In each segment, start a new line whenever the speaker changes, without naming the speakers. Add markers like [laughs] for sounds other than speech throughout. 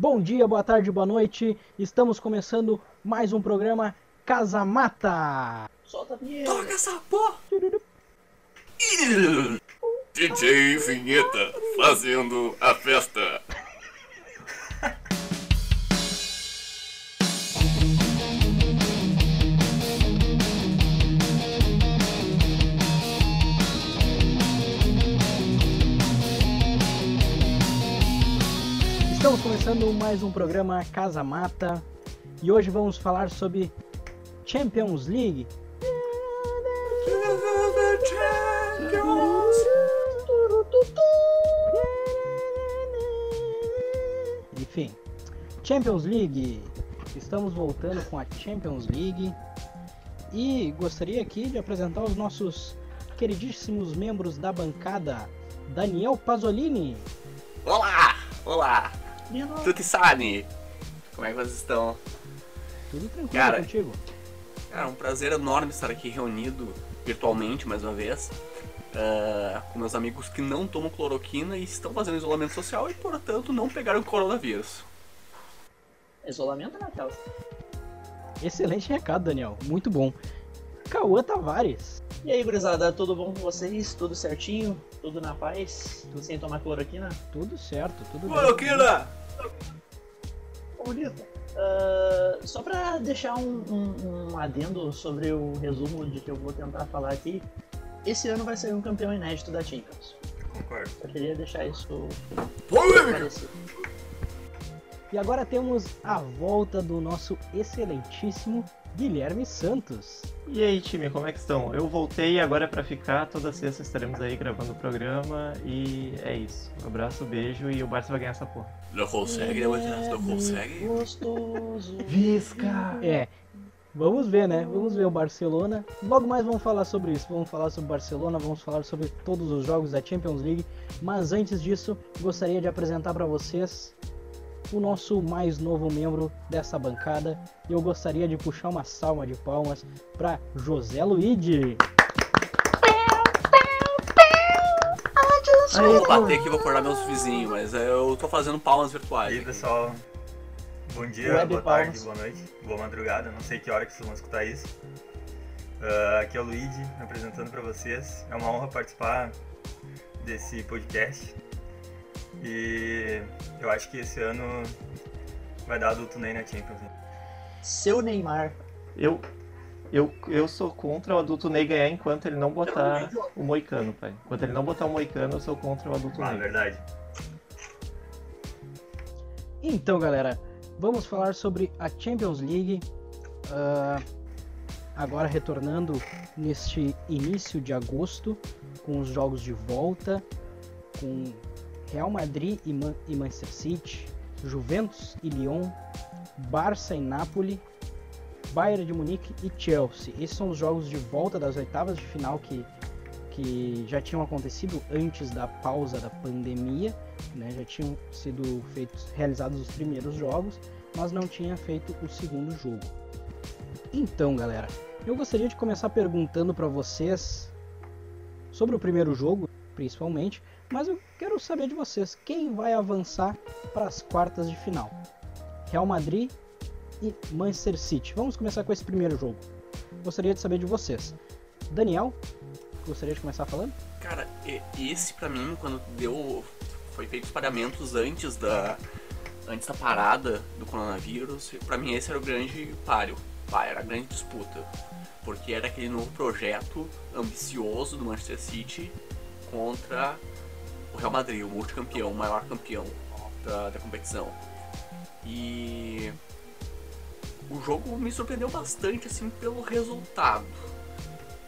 Bom dia, boa tarde, boa noite. Estamos começando mais um programa Casa Mata.
Solta a vinheta.
Toca essa porra! DJ Vinheta fazendo a festa.
Estamos começando mais um programa Casa Mata e hoje vamos falar sobre Champions League. Enfim, Champions League. Estamos voltando com a Champions League e gostaria aqui de apresentar os nossos queridíssimos membros da bancada. Daniel Pasolini.
Olá! Olá! Tutti Sani! Como é que vocês estão?
Tudo tranquilo
Cara,
contigo?
Cara, um prazer enorme estar aqui reunido virtualmente mais uma vez. ah, com meus amigos que não tomam cloroquina e estão fazendo isolamento social e, portanto, não pegaram coronavírus.
Isolamento, Natal.
Excelente recado, Daniel. Muito bom. Cauã Tavares.
E aí, gurizada, tudo bom com vocês? Tudo certinho? Tudo na paz? Tudo sem tomar cloroquina?
Tudo certo, tudo bem.
Cloroquina!
Bonito. Ah, só pra deixar um, um- um adendo sobre o resumo de que eu vou tentar falar aqui, esse ano vai ser um campeão inédito da Champions.
Concordo.
Eu queria deixar isso
Polêmica!
E agora temos a volta do nosso excelentíssimo Guilherme Santos.
E aí, time, como é que estão? Eu voltei agora pra ficar. Toda sexta estaremos aí gravando o programa. E é isso. Um abraço, beijo e o Barça vai ganhar essa porra.
Não consegue, né, Matias? Não consegue?
Gostoso.
Visca!
É, vamos ver, né? Vamos ver o Barcelona. Logo mais vamos falar sobre isso. Vamos falar sobre o Barcelona, vamos falar sobre todos os jogos da Champions League. Mas antes disso, gostaria de apresentar para vocês o nosso mais novo membro dessa bancada. E eu gostaria de puxar uma salva de palmas para José Luigi.
Eu vou bater aqui e vou acordar meus vizinhos, mas eu tô fazendo palmas
E
virtuais.
aí
aqui.
pessoal, bom dia,
Web
boa
Palmas.
tarde, boa noite, boa madrugada, não sei que hora que vocês vão escutar isso. Ah, aqui é o Luigi, me apresentando para vocês. É uma honra participar desse podcast. E eu acho que esse ano vai dar adulto nem na Champions. né?
Seu Neymar.
Eu, eu, eu sou contra o adulto Ney ganhar enquanto ele não botar o Moicano, pai. Enquanto ele não botar o Moicano, eu sou contra o adulto
Ah,
Ney.
verdade.
Então, galera, vamos falar sobre a Champions League. ah, agora retornando neste início de agosto, com os jogos de volta, com Real Madrid e, Man- e Manchester City, Juventus e Lyon, Barça e Napoli, Bayern de Munique e Chelsea. Esses são os jogos de volta das oitavas de final que, que já tinham acontecido antes da pausa da pandemia né, já tinham sido feitos, realizados os primeiros jogos, mas não tinha feito o segundo jogo. Então, galera, eu gostaria de começar perguntando para vocês sobre o primeiro jogo, principalmente, mas eu quero saber de vocês quem vai avançar para as quartas de final. Real Madrid e Manchester City. Vamos começar com esse primeiro jogo. Gostaria de saber de vocês. Daniel, gostaria de começar falando?
Cara, esse pra mim, quando deu. Foi feito os pagamentos antes da. Antes da parada do coronavírus, pra mim esse era o grande páreo. Pá, era a grande disputa. Porque era aquele novo projeto ambicioso do Manchester City contra Real Madrid, o multicampeão, o maior campeão da, da competição. E o jogo me surpreendeu bastante assim pelo resultado.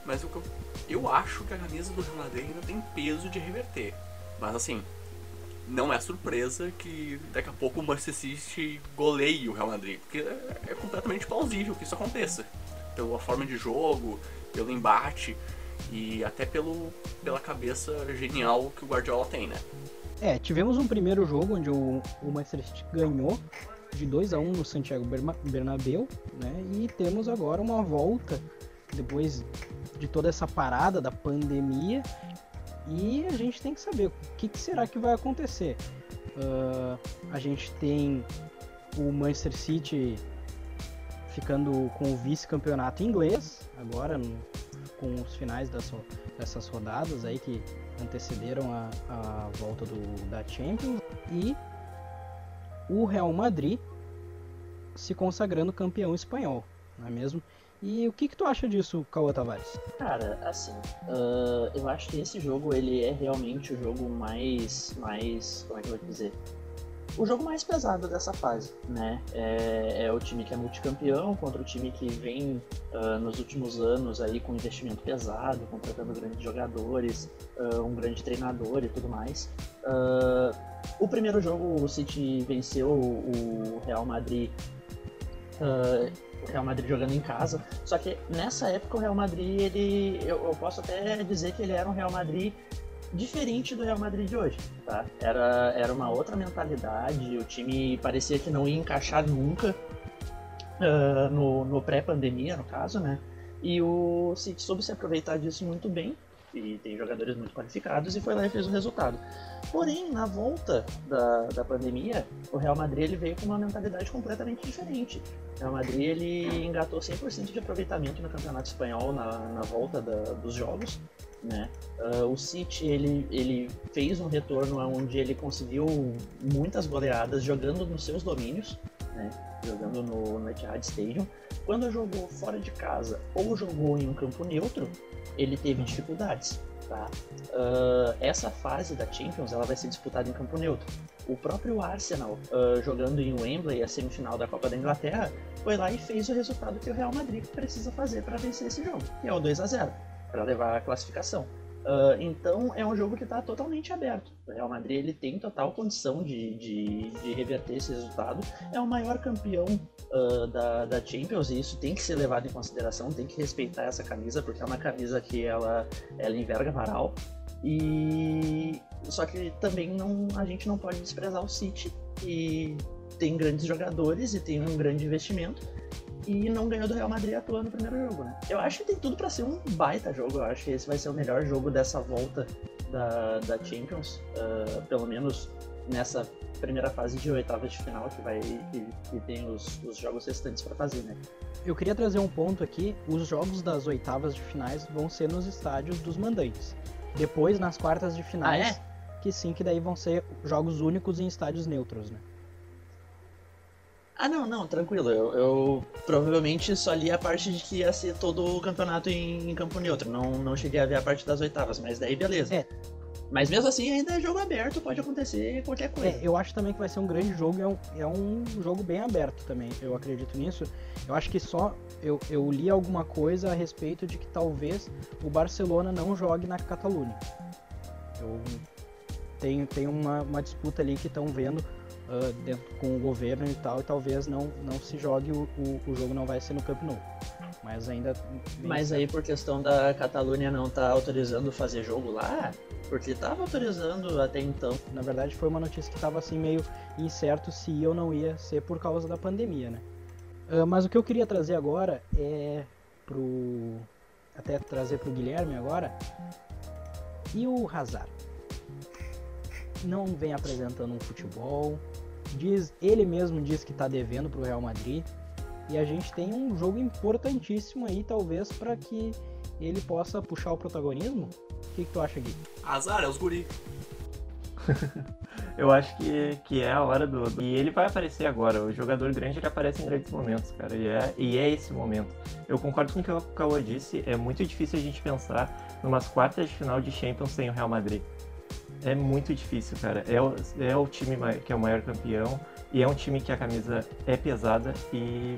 Mas o que eu, eu acho que a camisa do Real Madrid ainda tem peso de reverter. Mas assim, não é surpresa que daqui a pouco o Manchester City goleie o Real Madrid. Porque é, é completamente plausível que isso aconteça. Pela forma de jogo, pelo embate e até pelo, pela cabeça genial que o Guardiola tem, né?
É, tivemos um primeiro jogo onde o, o Manchester City ganhou de 2 a 1 no Santiago Bernabéu, né? E temos agora uma volta depois de toda essa parada da pandemia e a gente tem que saber o que, que será que vai acontecer. Uh, a gente tem o Manchester City ficando com o vice-campeonato inglês, agora no, com os finais dessas rodadas aí que antecederam a, a volta do, da Champions. E o Real Madrid se consagrando campeão espanhol, não é mesmo? E o que, que tu acha disso, Cauã Tavares?
Cara, assim, uh, eu acho que esse jogo ele é realmente o jogo mais, mais, como é que eu vou dizer? O jogo mais pesado dessa fase, né? É, é o time que é multicampeão contra o time que vem uh, nos últimos anos aí com investimento pesado, contratando grandes jogadores, uh, um grande treinador e tudo mais. o primeiro jogo o City venceu o Real Madrid Uh, o Real Madrid jogando em casa. Só que nessa época o Real Madrid, ele, eu, eu, posso até dizer que ele era um Real Madrid diferente do Real Madrid de hoje, tá? Era, era uma outra mentalidade, o time parecia que não ia encaixar nunca uh, no, no pré-pandemia, no caso, né? E o City soube se aproveitar disso muito bem, e tem jogadores muito qualificados, e foi lá e fez o resultado. Porém, na volta da, da pandemia, o Real Madrid ele veio com uma mentalidade completamente diferente. O Real Madrid ele engatou 100% de aproveitamento no Campeonato Espanhol na, na volta da, dos jogos. Né? Uh, o City ele, ele fez um retorno onde ele conseguiu muitas goleadas jogando nos seus domínios, né? jogando no, no Etihad Stadium. Quando jogou fora de casa ou jogou em um campo neutro, ele teve dificuldades. Tá? Uh, essa fase da Champions ela vai ser disputada em campo neutro. O próprio Arsenal, uh, jogando em Wembley, a semifinal da Copa da Inglaterra, foi lá e fez o resultado que o Real Madrid precisa fazer para vencer esse jogo, que é o 2 a 0 para levar a classificação. Uh, então é um jogo que está totalmente aberto. O Real Madrid ele tem total condição de, de, de reverter esse resultado. É o maior campeão uh, da, da Champions e isso tem que ser levado em consideração. Tem que respeitar essa camisa porque é uma camisa que ela, ela enverga varal. E só que também não, a gente não pode desprezar o City que tem grandes jogadores e tem um grande investimento e não ganhou do Real Madrid atuando no primeiro jogo, né? Eu acho que tem tudo para ser um baita jogo. Eu acho que esse vai ser o melhor jogo dessa volta da, da Champions, uh, pelo menos nessa primeira fase de oitavas de final que vai que, que tem os, os jogos restantes para fazer, né?
Eu queria trazer um ponto aqui. Os jogos das oitavas de finais vão ser nos estádios dos mandantes. Depois, nas quartas de finais, ah, é? que sim, que daí vão ser jogos únicos em estádios neutros, né?
Ah, não, não, tranquilo. Eu, eu, provavelmente só li a parte de que ia ser todo o campeonato em, em, campo neutro. Não, não cheguei a ver a parte das oitavas, mas daí beleza. É. Mas mesmo assim, ainda é jogo aberto, pode acontecer qualquer coisa.
É, eu acho também que vai ser um grande jogo, é um, é um jogo bem aberto também, eu acredito nisso. Eu acho que só eu, eu li alguma coisa a respeito de que talvez o Barcelona não jogue na Catalunha. Eu tenho, tenho uma, uma disputa ali que estão vendo uh, dentro, com o governo e tal, e talvez não, não se jogue, o, o, o jogo não vai ser no Camp Nou. Mas ainda.
Mas aí por questão da Catalunha não tá autorizando fazer jogo lá, porque tava autorizando até então.
Na verdade foi uma notícia que tava assim meio incerto se ia ou não ia ser por causa da pandemia, né? Uh, mas o que eu queria trazer agora é pro. Até trazer pro Guilherme agora. E o Hazard? Não vem apresentando um futebol, diz, ele mesmo diz que está devendo para o Real Madrid. E a gente tem um jogo importantíssimo aí, talvez, para que ele possa puxar o protagonismo. O que, que tu acha, Gui?
Azar, é os guri. [laughs]
Eu acho que, que é a hora do, do, E ele vai aparecer agora. O jogador grande ele aparece em grandes momentos, cara. E é, e é esse momento. Eu concordo com o que o Cauã disse. É muito difícil a gente pensar numas quartas de final de Champions sem o Real Madrid é muito difícil, cara. É o, é o time que é o maior campeão e é um time que a camisa é pesada e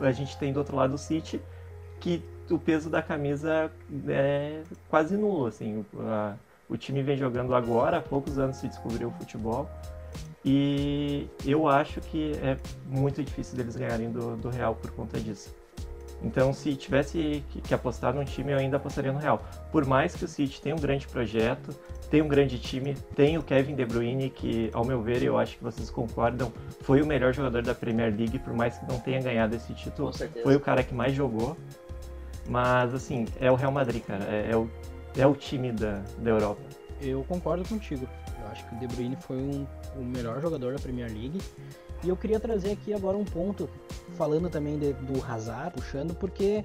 a gente tem do outro lado o City que o peso da camisa é quase nulo, assim. A, o time vem jogando agora, há poucos anos se descobriu o futebol e eu acho que é muito difícil deles ganharem do, do Real por conta disso. Então, se tivesse que, apostar num time, eu ainda apostaria no Real. Por mais que o City tenha um grande projeto, tem um grande time, tem o Kevin De Bruyne, que, ao meu ver, eu acho que vocês concordam, foi o melhor jogador da Premier League, por mais que não tenha ganhado esse título. Foi o cara que mais jogou. Mas, assim, é o Real Madrid, cara. É, é o, é o time da, da Europa.
Eu concordo contigo. Eu acho que o De Bruyne foi um, o melhor jogador da Premier League. E eu queria trazer aqui agora um ponto, falando também de, do Hazard, puxando, porque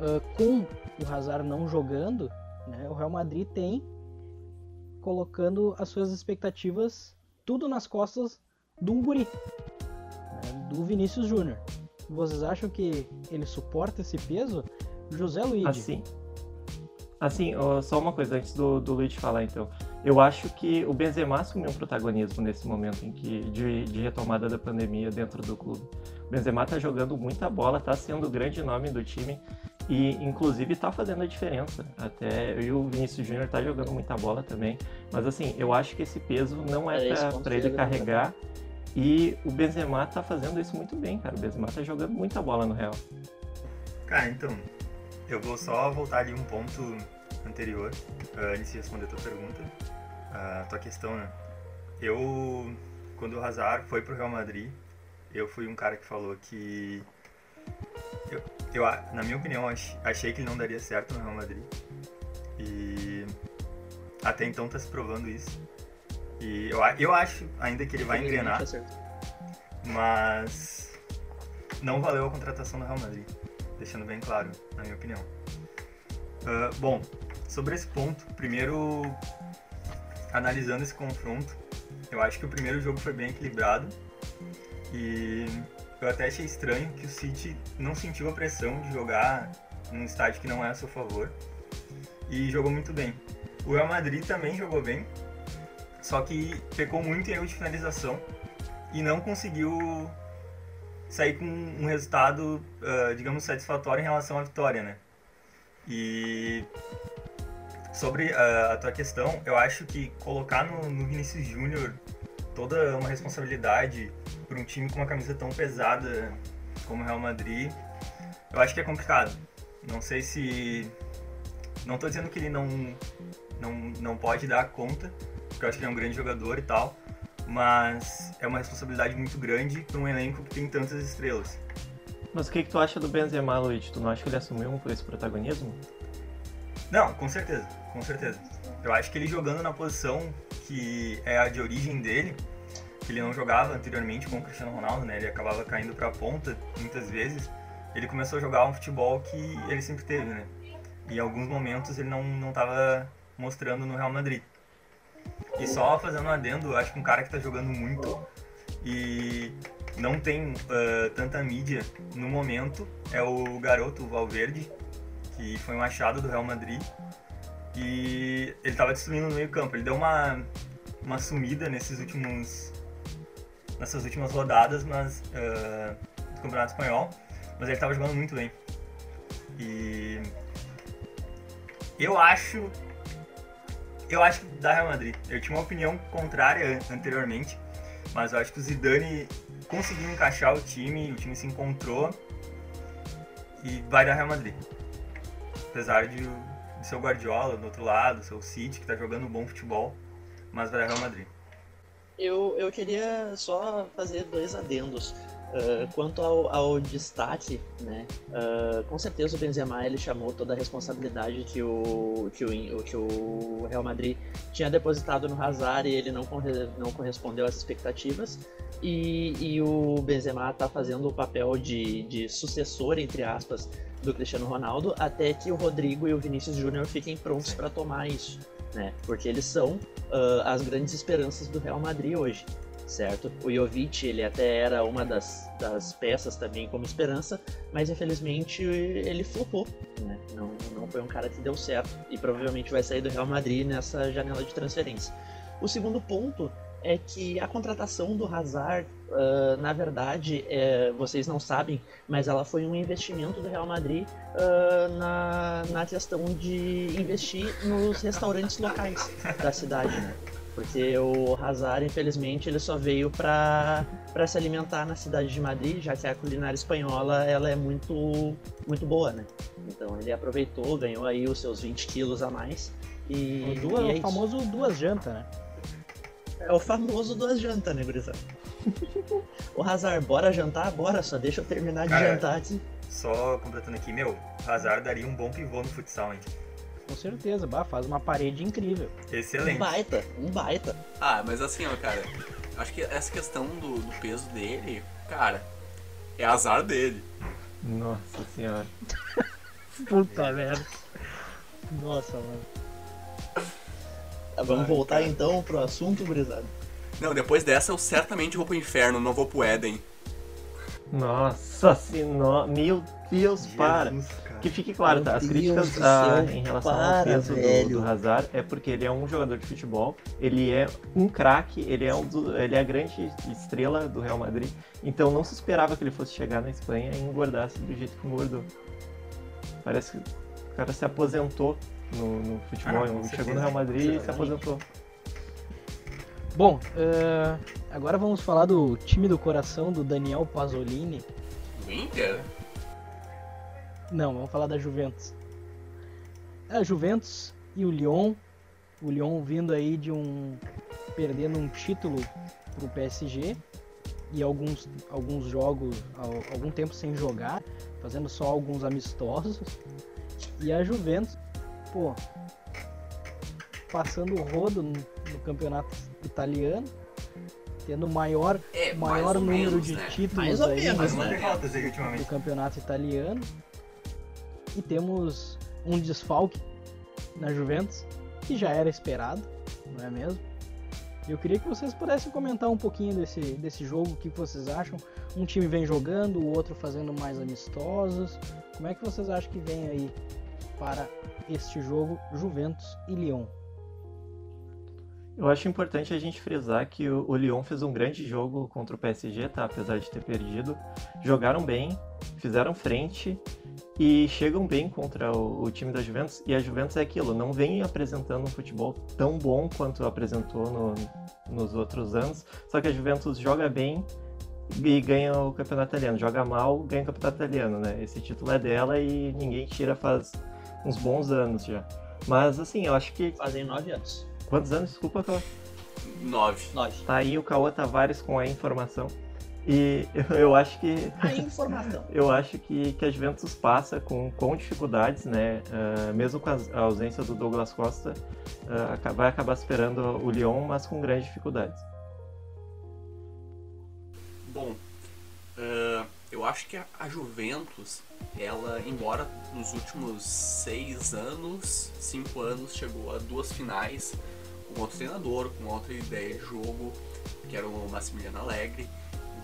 uh, com o Hazard não jogando, né, o Real Madrid tem colocando as suas expectativas tudo nas costas do guri, né, do Vinícius Júnior. Vocês acham que ele suporta esse peso? José Luiz.
Assim, assim só uma coisa antes do, do Luiz falar então. Eu acho que o Benzema assumiu um protagonismo nesse momento em que de, de retomada da pandemia dentro do clube. O Benzema tá jogando muita bola, tá sendo o grande nome do time e inclusive tá fazendo a diferença. Até e o Vinícius Júnior tá jogando muita bola também, mas assim, eu acho que esse peso não é, é para ele carregar. E o Benzema tá fazendo isso muito bem, cara. O Benzema tá jogando muita bola no Real.
Cara, então, eu vou só voltar ali um ponto anterior, uh, antes de responder a tua pergunta, a tua questão, né? Eu, quando o Hazard foi pro Real Madrid, eu fui um cara que falou que. Eu, eu na minha opinião, achei que ele não daria certo no Real Madrid. E até então tá se provando isso. E eu, eu acho ainda que ele vai engrenar. Mas não valeu a contratação do Real Madrid. Deixando bem claro, na minha opinião. Uh, bom, sobre esse ponto, primeiro analisando esse confronto, eu acho que o primeiro jogo foi bem equilibrado e eu até achei estranho que o City não sentiu a pressão de jogar num estádio que não é a seu favor e jogou muito bem. O Real Madrid também jogou bem, só que pecou muito em erro de finalização e não conseguiu sair com um resultado, uh, digamos, satisfatório em relação à vitória, né? E sobre uh, a tua questão, eu acho que colocar no, no Vinícius Júnior toda uma responsabilidade para um time com uma camisa tão pesada como o Real Madrid, eu acho que é complicado. Não sei se. Não estou dizendo que ele não, não, não pode dar conta, porque eu acho que ele é um grande jogador e tal, mas é uma responsabilidade muito grande para um elenco que tem tantas estrelas.
Mas o que, que tu acha do Benzema, Luiz? Tu não acha que ele assumiu esse protagonismo?
Não, com certeza, com certeza. Eu acho que ele jogando na posição que é a de origem dele, que ele não jogava anteriormente com o Cristiano Ronaldo, né? Ele acabava caindo para a ponta muitas vezes. Ele começou a jogar um futebol que ele sempre teve, né? E em alguns momentos ele não não estava mostrando no Real Madrid. E só fazendo um adendo, acho que um cara que está jogando muito e não tem uh, tanta mídia no momento é o garoto Valverde, que foi um achado do Real Madrid. E ele estava destruindo no meio campo. Ele deu uma, uma sumida nesses últimos nessas últimas rodadas mas, uh, do Campeonato Espanhol, mas ele estava jogando muito bem. E eu acho eu acho que dá Real Madrid. Eu tinha uma opinião contrária anteriormente, mas eu acho que o Zidane conseguiu encaixar o time, o time se encontrou e vai dar Real Madrid. Apesar de, de ser o Guardiola do outro lado, ser o City, que está jogando um bom futebol, mas vai Real Madrid.
Eu, eu queria só fazer dois adendos. Uh, quanto ao, ao, destaque, né, uh, com certeza o Benzema ele chamou toda a responsabilidade que o, que o, que o Real Madrid tinha depositado no Hazard e ele não, não correspondeu às expectativas. E, e o Benzema está fazendo o papel de, de sucessor, entre aspas, do Cristiano Ronaldo, até que o Rodrigo e o Vinícius Júnior fiquem prontos para tomar isso. Né? Porque eles são uh, as grandes esperanças do Real Madrid hoje certo? O Jovic, ele até era uma das, das peças também como esperança, mas infelizmente ele flopou, né? Não, não foi um cara que deu certo e provavelmente vai sair do Real Madrid nessa janela de transferência. O segundo ponto é que a contratação do Hazard, uh, na verdade, é, vocês não sabem, mas ela foi um investimento do Real Madrid uh, na, na questão de investir nos restaurantes locais da cidade, né? Porque o Hazard, infelizmente, ele só veio para se alimentar na cidade de Madrid, já que a culinária espanhola ela é muito, muito boa, né? Então ele aproveitou, ganhou aí os seus 20 quilos a mais. E,
o, duas,
e é
o famoso duas jantas, né?
É o famoso duas jantas, né, gurizada? [laughs] o Hazard, bora jantar? Bora, só deixa eu terminar de Cara, jantar aqui.
Só completando aqui, meu, o Hazard daria um bom pivô no futsal, hein?
com certeza. Bah, faz uma parede incrível.
Um
Excelente.
baita, um baita.
Ah, mas assim, ó, cara, acho que essa questão do, do peso dele, cara, é azar dele.
Nossa senhora. [laughs]
Puta merda. Nossa, mano.
Ah, Vamos voltar então pro assunto, gurizada.
Não, depois dessa eu certamente vou pro inferno, não vou pro Éden.
Nossa senhora. Meu Deus, para.
Cara.
Que fique claro, tá? As críticas
do
ah, em relação
para,
ao peso do, do Hazard é porque ele é um jogador de futebol, ele é um craque, ele é um do- ele é a grande estrela do Real Madrid, então não se esperava que ele fosse chegar na Espanha e engordasse do jeito que engordou. Parece que o cara se aposentou no, no futebol,
Ah,
chegou no Real Madrid e se
Certamente.
aposentou.
Bom, eh, agora vamos falar do time do coração do Daniel Pasolini.
O Inter?
Não, vamos falar da Juventus. A Juventus e o Lyon. O Lyon vindo aí de um. perdendo um título pro PSG. E alguns, alguns jogos, al- algum tempo sem jogar, fazendo só alguns amistosos. E a Juventus, pô, passando o rodo no, no campeonato italiano, tendo o maior,
É,
maior número
menos,
de
né?
títulos
Mais ou
aí
menos, né?
do campeonato italiano. E temos um desfalque na Juventus, que já era esperado, não é mesmo? Eu queria que vocês pudessem comentar um pouquinho desse, desse jogo, o que vocês acham. Um time vem jogando, o outro fazendo mais amistosos. Como é que vocês acham que vem aí para este jogo Juventus e Lyon?
Eu acho importante a gente frisar que o, Lyon fez um grande jogo contra o PSG, tá? Apesar de ter perdido. Jogaram bem, fizeram frente e chegam bem contra o, o time da Juventus. E a Juventus é aquilo, não vem apresentando um futebol tão bom quanto apresentou no- nos outros anos. Só que a Juventus joga bem e ganha o campeonato italiano. Joga mal, ganha o campeonato italiano, né? Esse título é dela e ninguém tira faz uns bons anos já. Mas assim, eu acho que.
Fazem nove anos.
Quantos anos? Desculpa, Cauã?
Nove.
Nove.
Tá aí o Cauã Tavares com a informação. E eu, [laughs] eu acho que.
A informação. [laughs]
Eu acho que, que a Juventus passa com, com dificuldades, né? Ah, mesmo com as- a ausência do Douglas Costa, aca- vai acabar esperando o Lyon, mas com grandes dificuldades.
Bom, ah, eu acho que a, a Juventus, ela, embora nos últimos seis anos, cinco anos, chegou a duas finais com outro treinador, com outra ideia de jogo, que era o Massimiliano Alegre,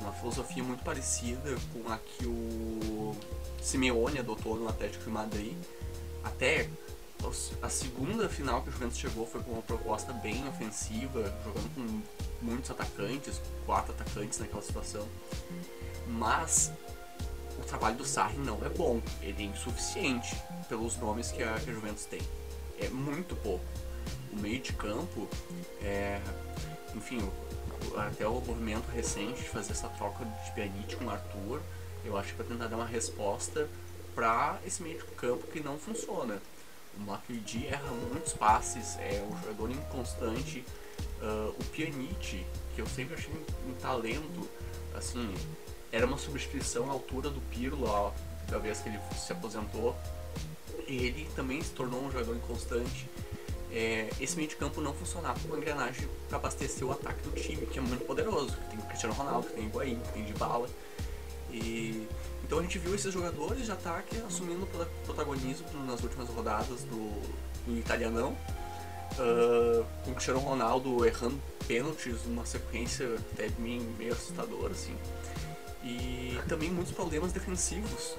uma filosofia muito parecida com a que o Simeone adotou no Atlético de Madrid. Até a segunda final que o Juventus chegou foi com uma proposta bem ofensiva, jogando com muitos atacantes, quatro atacantes naquela situação. Mas o trabalho do Sarri não é bom, ele é insuficiente pelos nomes que a, que Juventus tem. É muito pouco. O meio de campo, é, enfim, até o movimento recente de fazer essa troca de Pjanic com o Arthur, eu acho que para tentar dar uma resposta para esse meio de campo que não funciona. O Matuidi erra muitos passes, é um jogador inconstante. Ah, o Pjanic, que eu sempre achei um, um talento, assim, era uma substituição à altura do Pirlo, ó, da vez que ele se aposentou. Ele também se tornou um jogador inconstante. É, esse meio de campo não funcionava como engrenagem para abastecer o ataque do time, que é muito poderoso. Que tem o Cristiano Ronaldo, que tem o Higuaín, que tem Dybala. E então a gente viu esses jogadores de ataque assumindo prota- protagonismo nas últimas rodadas do, do italianão. Ah, com o Cristiano Ronaldo errando pênaltis numa sequência até meio, meio assustadora, assim. E também muitos problemas defensivos,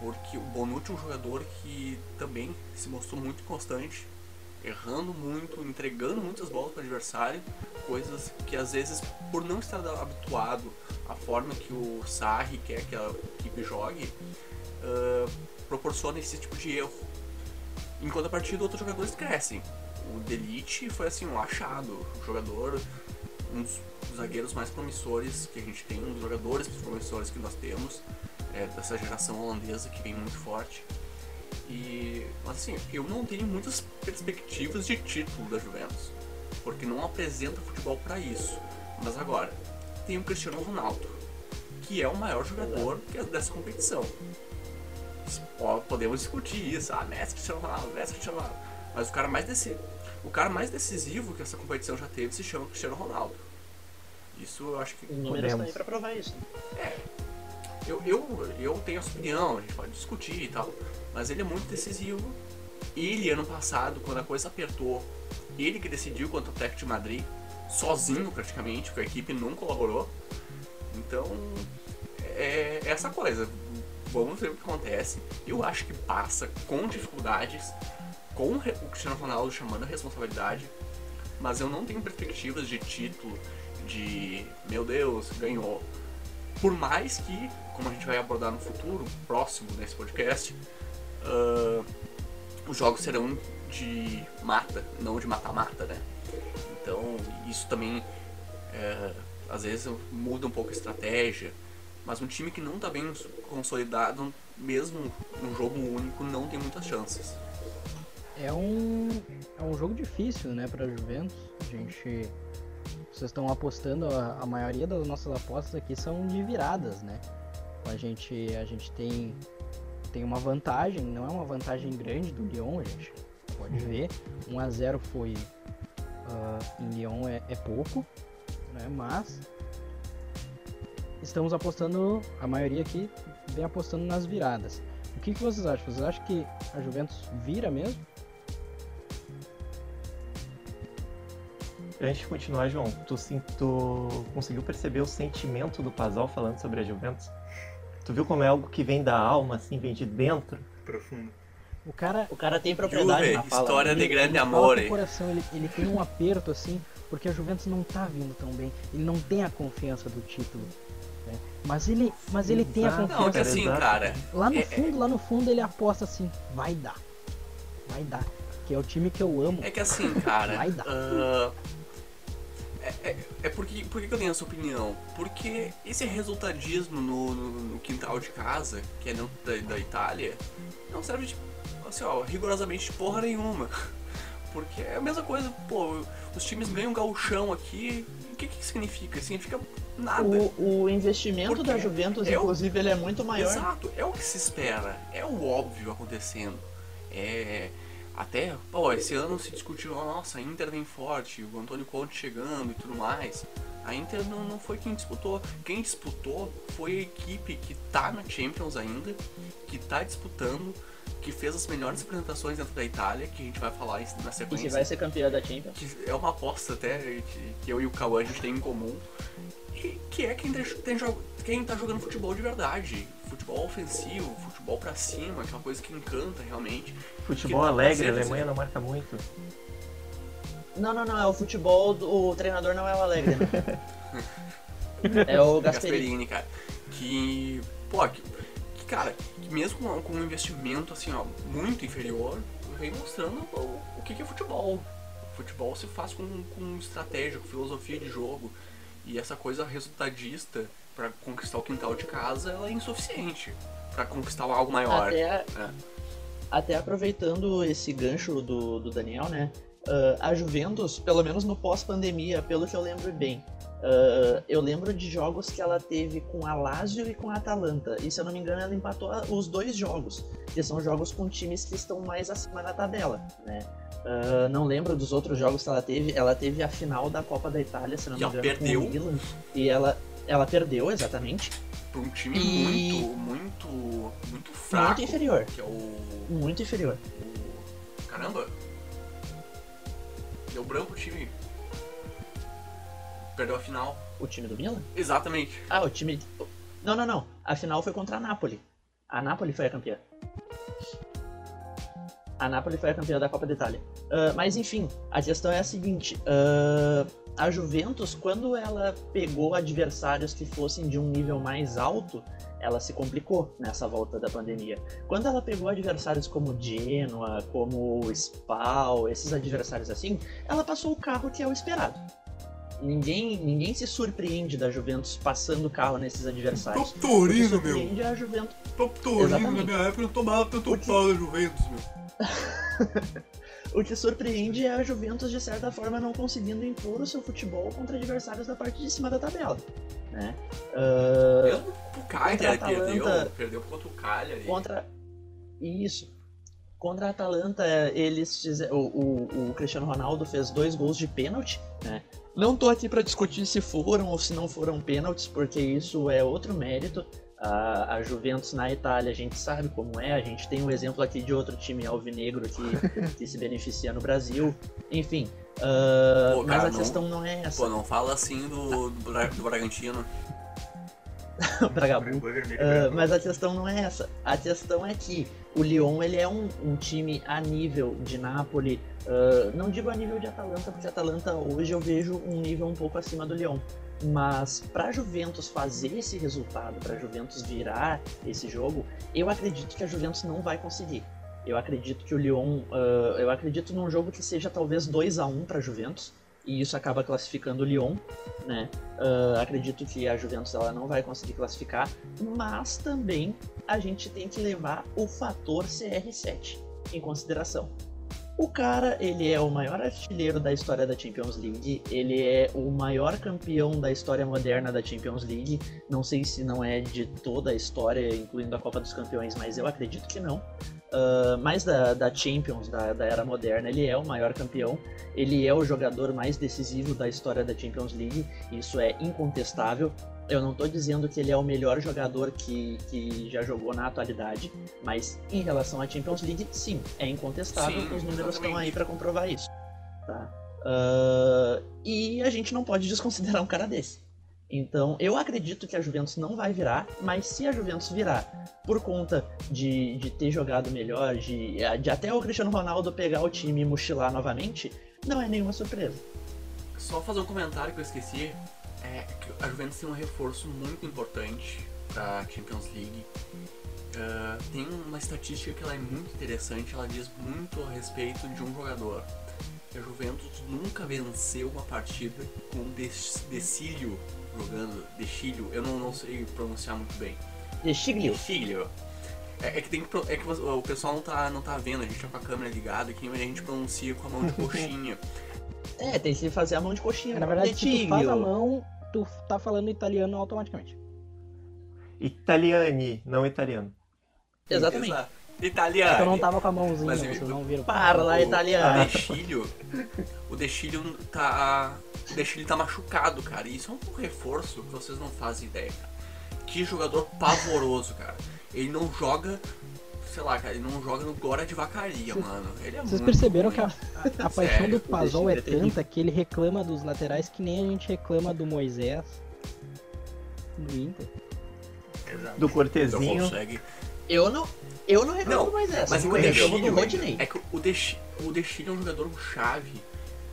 porque o Bonucci é um jogador que também se mostrou muito constante, errando muito, entregando muitas bolas para o adversário, coisas que às vezes, por não estar habituado à forma que o Sarri quer que a equipe jogue, ah, proporciona esse tipo de erro. Em contrapartida, outros jogadores crescem. O Delite foi assim um achado, um jogador, um dos zagueiros mais promissores que a gente tem, um dos jogadores promissores que nós temos, é, dessa geração holandesa que vem muito forte. E, mas assim, eu não tenho muitas perspectivas de título da Juventus, porque não apresenta futebol para isso. Mas agora, tem o Cristiano Ronaldo, que é o maior jogador é dessa competição. Podemos discutir isso, ah, Messi, Cristiano Ronaldo, Messi, Cristiano Ronaldo. Mas o cara mais desse, o cara mais decisivo que essa competição já teve se chama Cristiano Ronaldo. Isso eu acho que
Os números
Podemos.
aí pra provar isso.
eu, eu, eu tenho essa opinião, a gente pode discutir e tal, mas ele é muito decisivo. Ele, ano passado, quando a coisa apertou, ele que decidiu contra o Atlético de Madrid, sozinho praticamente, porque a equipe não colaborou. Então, é é essa coisa. Vamos ver o que acontece. Eu acho que passa com dificuldades, com o Cristiano Ronaldo chamando a responsabilidade, mas eu não tenho perspectivas de título, de meu Deus, ganhou. Por mais que, como a gente vai abordar no futuro, próximo nesse podcast, ah, os jogos serão de mata, não de mata-mata, né? Então, isso também é, às vezes muda um pouco a estratégia. Mas um time que não tá bem consolidado, mesmo num jogo único, não tem muitas chances.
É um, é um jogo difícil, né, para Juventus. A gente, vocês estão apostando, a, a maioria das nossas apostas aqui são de viradas, né? A gente, a gente tem, tem uma vantagem, não é uma vantagem grande do Lyon, a gente pode ver. 1 a 0 foi ah, em Lyon é, é pouco, né? Mas estamos apostando, a maioria aqui vem apostando nas viradas. O que, que vocês acham? Vocês acham que a Juventus vira mesmo?
Antes de continuar, João, tu, sim- tu conseguiu perceber o sentimento do Pazal falando sobre a Juventus? Tu viu como é algo que vem da alma, assim, vem de dentro?
Profundo.
O cara,
O cara tem propriedade
Juve,
na fala.
história
né?
de grande
ele
amor.
o coração, ele, ele tem um aperto assim, porque a Juventus não tá vindo tão bem. Ele não tem a confiança do título. né? Mas ele, mas ele tem a confiança.
Não, é que assim, cara,
Lá no
é-
fundo, lá no fundo ele aposta assim, vai dar. Vai dar. Que é o time que eu amo.
É que assim, cara.
Vai dar.
ah, é, é, é porque, por que eu tenho essa opinião? Porque esse resultadismo no, no- no quintal de casa, que é dentro da, da Itália, não serve de, assim, ó, rigorosamente de porra nenhuma. [laughs] Porque é a mesma coisa, pô, os times ganham gauchão aqui, o que que significa? Significa nada.
O, o investimento
Por
da? Juventus,
Eu-
inclusive, ele é muito maior.
Exato, é o que se espera, é o óbvio acontecendo. É. Até, pô, esse ano se discutiu, nossa, a Inter vem forte, o Antônio Conte chegando e tudo mais. A Inter não, não foi quem disputou. Quem disputou foi a equipe que tá na Champions ainda, que tá disputando, que fez as melhores apresentações dentro da Itália, que a gente vai falar na
E que
sequência
vai ser campeã da Champions.
que é uma aposta até que, que eu e o Cauã a gente tem em comum, e que é quem, tem, tem jo- quem tá jogando futebol de verdade. Futebol ofensivo, futebol pra cima, aquela coisa que encanta realmente.
Futebol
Que-
alegre, a Alemanha não marca muito.
Não, não, não, é o futebol, do- o treinador não é o Alegre. né? [laughs] é o Gasperini.
Gasperini, cara. Que, pô, que, que, cara, que mesmo com, com um investimento assim, ó, muito inferior, vem mostrando o, o que, que é futebol. Futebol se faz com, com estratégia, com filosofia de jogo. E essa coisa resultadista pra conquistar o quintal de casa, ela é insuficiente pra conquistar algo maior.
Até,
É.
até aproveitando esse gancho do, do Daniel, né? ah, a Juventus, pelo menos no pós-pandemia, pelo que eu lembro bem, ah, eu lembro de jogos que ela teve com a Lazio e com a Atalanta. E se eu não me engano, ela empatou os dois jogos, que são jogos com times que estão mais acima na tabela, né? Ah, não lembro dos outros jogos que ela teve. Ela teve a final da Copa da Itália, se não me engano, com
perdeu.
o Milan. E ela, ela perdeu, exatamente.
Pra um time
E-
muito, muito, muito fraco.
Muito inferior.
Que é o,
Muito inferior.
o- Caramba! Deu branco o time. Perdeu a final.
O time do Milan?
Exatamente.
Ah, o time. Não, não, não. A final foi contra a Napoli. A Napoli foi a campeã. A Napoli foi a campeã da Copa da Itália. Ah, mas enfim, a questão é a seguinte: ah, a Juventus, quando ela pegou adversários que fossem de um nível mais alto, ela se complicou nessa volta da pandemia. Quando ela pegou adversários como Genoa, como Spal, esses adversários assim, ela passou o carro que é o esperado. Ninguém, ninguém se surpreende da Juventus passando o carro nesses adversários.
Top Torino, meu.
surpreende é a Juventus.
Top Torino, na minha época eu não tomava tanto pau da Juventus, meu. [laughs]
O que surpreende é a Juventus, de certa forma, não conseguindo impor o seu futebol contra adversários da parte de cima da tabela. Né?
Mesmo o Cagliari perdeu, perdeu contra o Cagliari.
contra, Isso. Contra a Atalanta, eles fizeram, o, o, o Cristiano Ronaldo fez dois gols de pênalti, né? Não tô aqui para discutir se foram ou se não foram pênaltis, porque isso é outro mérito. A, a, Juventus na Itália, a gente sabe como é, a gente tem um exemplo aqui de outro time alvinegro que, [laughs] que se beneficia no Brasil. Enfim, uh, Pô, cara, mas a não, questão não é essa.
Pô, não fala assim do, do, do Bragantino. [laughs]
Bragabu. Uh, mas a questão não é essa. A questão é que o Lyon ele é um, um time a nível de Napoli. Uh, não digo a nível de Atalanta, porque Atalanta hoje eu vejo um nível um pouco acima do Lyon. Mas para a Juventus fazer esse resultado, para a Juventus virar esse jogo, eu acredito que a Juventus não vai conseguir. Eu acredito que o Lyon, uh, eu acredito num jogo que seja talvez 2 a 1 para a Juventus e isso acaba classificando o Lyon, né? Uh, acredito que a Juventus ela não vai conseguir classificar, mas também a gente tem que levar o fator CR7 em consideração. O cara, ele é o maior artilheiro da história da Champions League, ele é o maior campeão da história moderna da Champions League. Não sei se não é de toda a história, incluindo a Copa dos Campeões, mas eu acredito que não. Uh, mais da, da Champions, da, da, era moderna, ele é o maior campeão, ele é o jogador mais decisivo da história da Champions League, isso é incontestável. Eu não estou dizendo que ele é o melhor jogador que, que já jogou na atualidade, mas em relação à Champions League, sim, é incontestável, sim, os números estão aí para comprovar isso. Tá? Uh, e a gente não pode [laughs] desconsiderar um cara desse. Então, eu acredito que a Juventus não vai virar, mas se a Juventus virar por conta de, de ter jogado melhor, de, de até o Cristiano Ronaldo pegar o time e mochilar novamente, não é nenhuma surpresa.
Só fazer um comentário que eu esqueci. É que a Juventus tem um reforço muito importante para Champions League. Uh, tem uma estatística que ela é muito interessante, ela diz muito a respeito de um jogador. A Juventus nunca venceu uma partida com Decílio jogando Dexilho, eu não, não sei pronunciar muito bem.
Dexilho?
Dexilho. É, é, que, tem que, é que o pessoal não tá, não tá vendo, a gente tá com a câmera ligada aqui, mas a gente pronuncia com a mão de [laughs] coxinha.
É, tem que fazer a mão de coxinha.
Na verdade, se tu faz a mão, tu tá falando italiano automaticamente.
Italiani, não italiano.
Exatamente.
Italiano.
Eu não tava com a mãozinha, mas, vocês não viram.
Para lá, italiano.
O Dexilho, o Dexilho tá ele tá machucado, cara. E isso é um reforço que vocês não fazem ideia, cara. Que jogador pavoroso, cara. Ele não joga, sei lá, cara, ele não joga no Glória de Vacaria, Cês, mano. Ele é
Vocês perceberam ruim. que a, a, a [laughs] paixão do Pazol é tanta que ele reclama dos laterais que nem a gente reclama do Moisés do Inter.
Exato. Do Cortezinho.
Eu não, eu não reclamo não, mais essa.
Mas o Dexilho, do Rodney. É que o Dexilho é um jogador chave.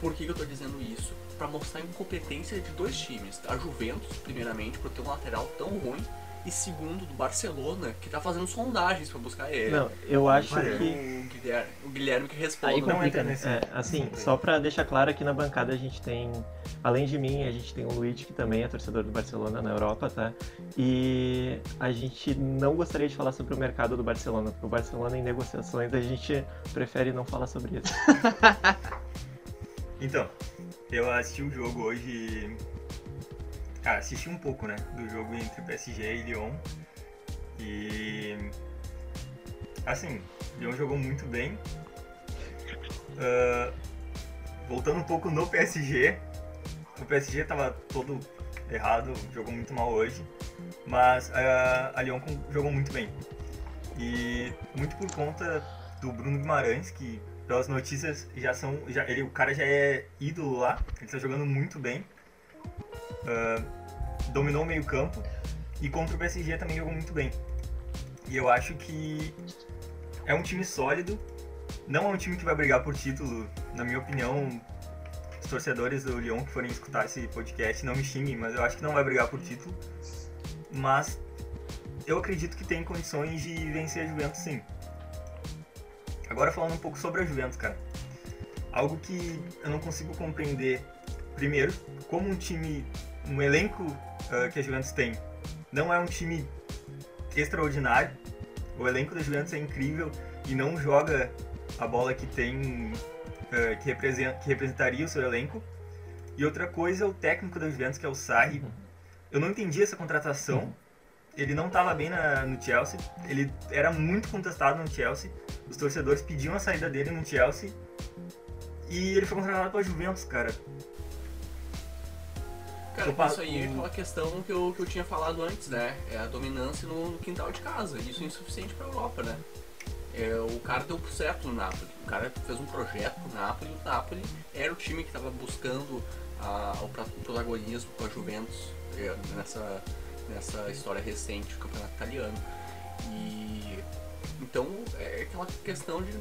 Por que, que eu tô dizendo isso? para mostrar a incompetência de dois times. A Juventus, primeiramente, por ter um lateral tão ruim, e segundo, do Barcelona, que tá fazendo sondagens para buscar ele.
Não, eu acho
que.
O
Guilherme, o Guilherme que responde. Aí
complica, né? É, assim, só para deixar claro aqui na bancada a gente tem, além de mim, a gente tem o Luiz, que também é torcedor do Barcelona na Europa, tá? E a gente não gostaria de falar sobre o mercado do Barcelona, porque o Barcelona em negociações a gente prefere não falar sobre isso. [laughs]
então, eu assisti o jogo hoje. Ah, assisti um pouco, né? Do jogo entre PSG e Lyon. E. Assim, Lyon jogou muito bem. Uh, voltando um pouco no PSG. O PSG tava todo errado, jogou muito mal hoje. Mas uh, a Lyon jogou muito bem. E muito por conta do Bruno Guimarães, que pelas notícias, já são. Já, ele, o cara já é ídolo lá, ele está jogando muito bem. Uh, dominou o meio-campo e contra o PSG também jogou muito bem. E eu acho que é um time sólido, não é um time que vai brigar por título, na minha opinião. Os torcedores do Lyon que forem escutar esse podcast não me xinguem, mas eu acho que não vai brigar por título. Mas eu acredito que tem condições de vencer a Juventus sim. Agora falando um pouco sobre a Juventus, cara. Algo que eu não consigo compreender, primeiro, como um time, um elenco uh, que a Juventus tem, não é um time extraordinário. O elenco da Juventus é incrível e não joga a bola que tem, uh, que, representa, que representaria o seu elenco. E outra coisa é o técnico da Juventus, que é o Sarri. Eu não entendi essa contratação. ele não estava bem na, no Chelsea, ele era muito contestado no Chelsea, os torcedores pediam a saída dele no Chelsea e ele foi contratado para Juventus, cara.
Cara,
Opa,
isso aí é aquela questão que eu, que eu tinha falado antes, né? É a dominância no, no quintal de casa. Isso é insuficiente pra Europa, né? É, o cara deu certo no Napoli. O cara fez um projeto no Napoli. O Napoli era o time que estava buscando a- o protagonismo com a Juventus é, nessa, nessa história recente do campeonato italiano. E então é aquela questão de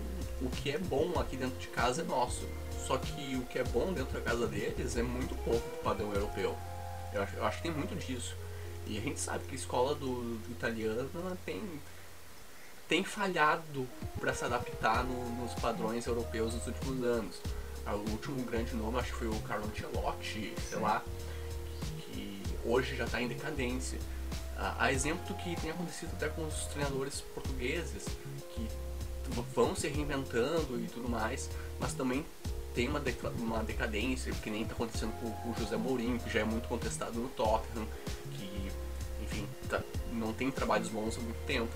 o que é bom aqui dentro de casa é nosso. Só que o que é bom dentro da casa deles é muito pouco pro padrão europeu. Eu acho, eu acho que tem muito disso. E a gente sabe que a escola do, do italiano tem, tem falhado para se adaptar no- nos padrões europeus nos últimos anos. Ah, O último grande nome acho que foi o Carlo Ancelotti, sei lá, que hoje já está em decadência. Ah, A exemplo do que tem acontecido até com os treinadores portugueses, que vão se reinventando e tudo mais, mas também tem uma, deca- uma decadência, que nem está acontecendo com, com o José Mourinho, que já é muito contestado no Tottenham, que, enfim, tá- não tem trabalhos bons há muito tempo.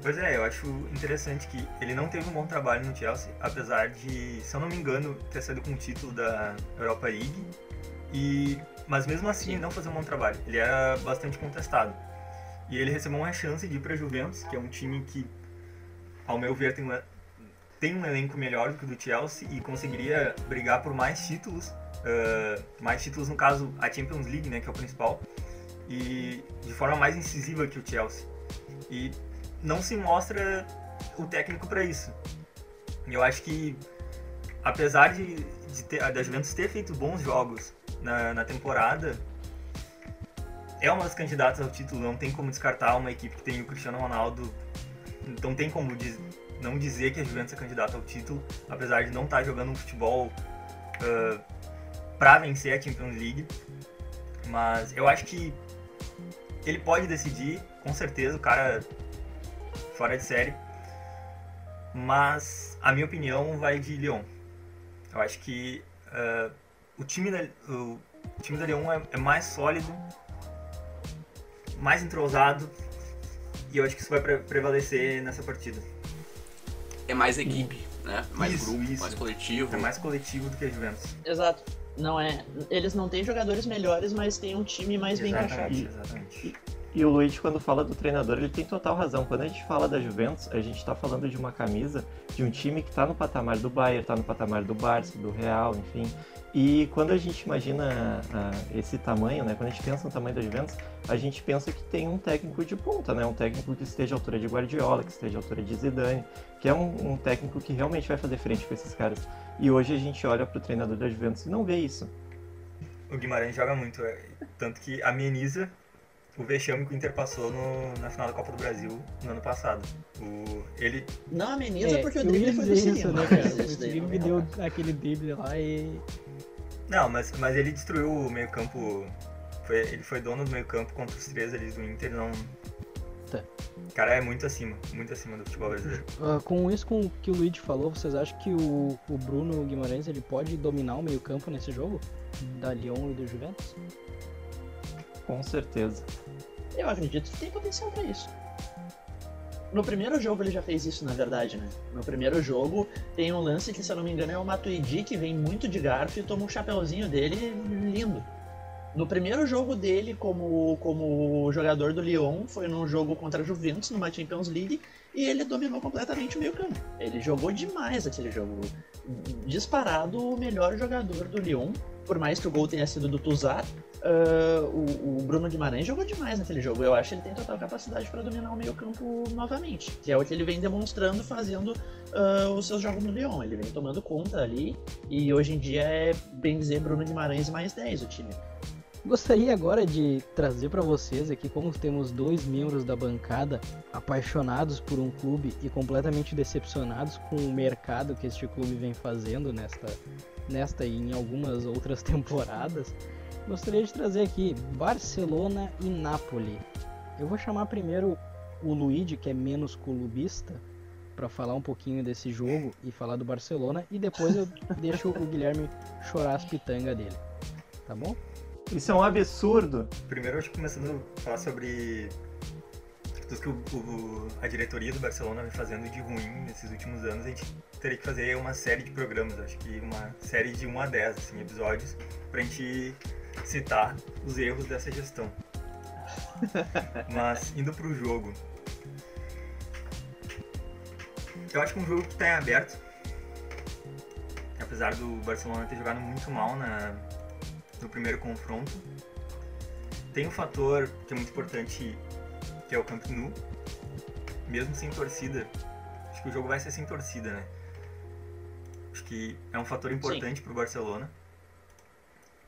Pois é, eu acho interessante que ele não teve um bom trabalho no Chelsea, apesar de, se eu não me engano, ter saído com o título da Europa League. E, mas mesmo assim, não fazer um bom trabalho. Ele era bastante contestado. E ele recebeu uma chance de ir para a Juventus, que é um time que, ao meu ver, tem, uma- tem um elenco melhor do que o do Chelsea e conseguiria brigar por mais títulos. ah, mais títulos, no caso, a Champions League, né, que é o principal. E de forma mais incisiva que o Chelsea. E não se mostra o técnico para isso. Eu acho que, apesar de, de ter, da Juventus ter feito bons jogos na, na temporada, é uma das candidatas ao título. Não tem como descartar uma equipe que tem o Cristiano Ronaldo. Não tem como diz- não dizer que a Juventus é candidata ao título, apesar de não estar jogando um futebol para vencer a Champions League. Mas eu acho que ele pode decidir, com certeza, o cara fora de série. Mas a minha opinião vai de Lyon. Eu acho que ah, o, time da, o time da Lyon é, é mais sólido, mais entrosado, e eu acho que isso vai pre- prevalecer nessa partida.
É mais equipe, né? Mais
Isso,
grupo,
isso.
mais coletivo.
É mais coletivo do que a Juventus.
Exato. Não é. Eles não têm jogadores melhores, mas têm um time mais bem encaixado.
Exatamente, exatamente.
E o Luiz, quando fala do treinador, ele tem total razão. Quando a gente fala da Juventus, a gente tá falando de uma camisa de um time que tá no patamar do Bayern, tá no patamar do Barça, do Real, enfim. E quando a gente imagina ah, esse tamanho, né, quando a gente pensa no tamanho da Juventus, a gente pensa que tem um técnico de ponta, né, um técnico que esteja à altura de Guardiola, que esteja à altura de Zidane, que é um, um técnico que realmente vai fazer frente com esses caras. E hoje a gente olha pro treinador da Juventus e não vê isso.
O Guimarães joga muito, é, tanto que ameniza o vexame que o Inter passou no- na final da Copa do Brasil no ano passado. O, ele,
Não ameniza porque o
É, eu ia
drible foi do
isso, né, [laughs] O que
vem
deu aquele drible lá e.
não, mas, mas ele destruiu o meio campo, foi, ele foi dono do meio campo contra os três ali do Inter, não...
Tá.
O cara é muito acima, muito acima do futebol brasileiro.
Ah, com isso, com o que o Luigi falou, vocês acham que o, o Bruno Guimarães ele pode dominar o meio-campo nesse jogo? Da Lyon e do Juventus?
Com certeza.
Eu acredito que tem potencial pra isso. No primeiro jogo ele já fez isso, na verdade, né? No primeiro jogo tem um lance que, se eu não me engano, é o Matuidi que vem muito de garfo e toma um chapeuzinho dele lindo. No primeiro jogo dele como, como jogador do Lyon foi num jogo contra a Juventus, numa Champions League, e ele dominou completamente o meio campo. Ele jogou demais aquele jogo. Disparado o melhor jogador do Lyon, por mais que o gol tenha sido do Tuzar, ah, o, o Bruno Guimarães jogou demais naquele jogo. Eu acho que ele tem total capacidade para dominar o meio campo novamente, que é o que ele vem demonstrando fazendo ah, os seus jogos no Lyon. Ele vem tomando conta ali e hoje em dia é, bem dizer, Bruno Guimarães mais 10 o time.
Gostaria agora de trazer para vocês aqui, como temos dois membros da bancada apaixonados por um clube e completamente decepcionados com o mercado que este clube vem fazendo nesta, nesta e em algumas outras [laughs] temporadas, gostaria de trazer aqui Barcelona e Napoli. Eu vou chamar primeiro o Luigi, que é menos clubista, para falar um pouquinho desse jogo e falar do Barcelona, e depois eu [laughs] deixo o Guilherme chorar as pitangas dele. Tá bom?
Isso é um absurdo.
Primeiro, acho que começando a falar sobre tudo que o, o, a diretoria do Barcelona vem fazendo de ruim nesses últimos anos, a gente teria que fazer uma série de programas, acho que uma série de 1 a 10 assim, episódios, pra gente citar os erros dessa gestão. [laughs] Mas, indo pro jogo. Eu acho que é um jogo que está em aberto. Apesar do Barcelona ter jogado muito mal na, no primeiro confronto. Tem um fator que é muito importante, que é o Camp Nou. Mesmo sem torcida, acho que o jogo vai ser sem torcida, né? Acho que é um fator importante para o Barcelona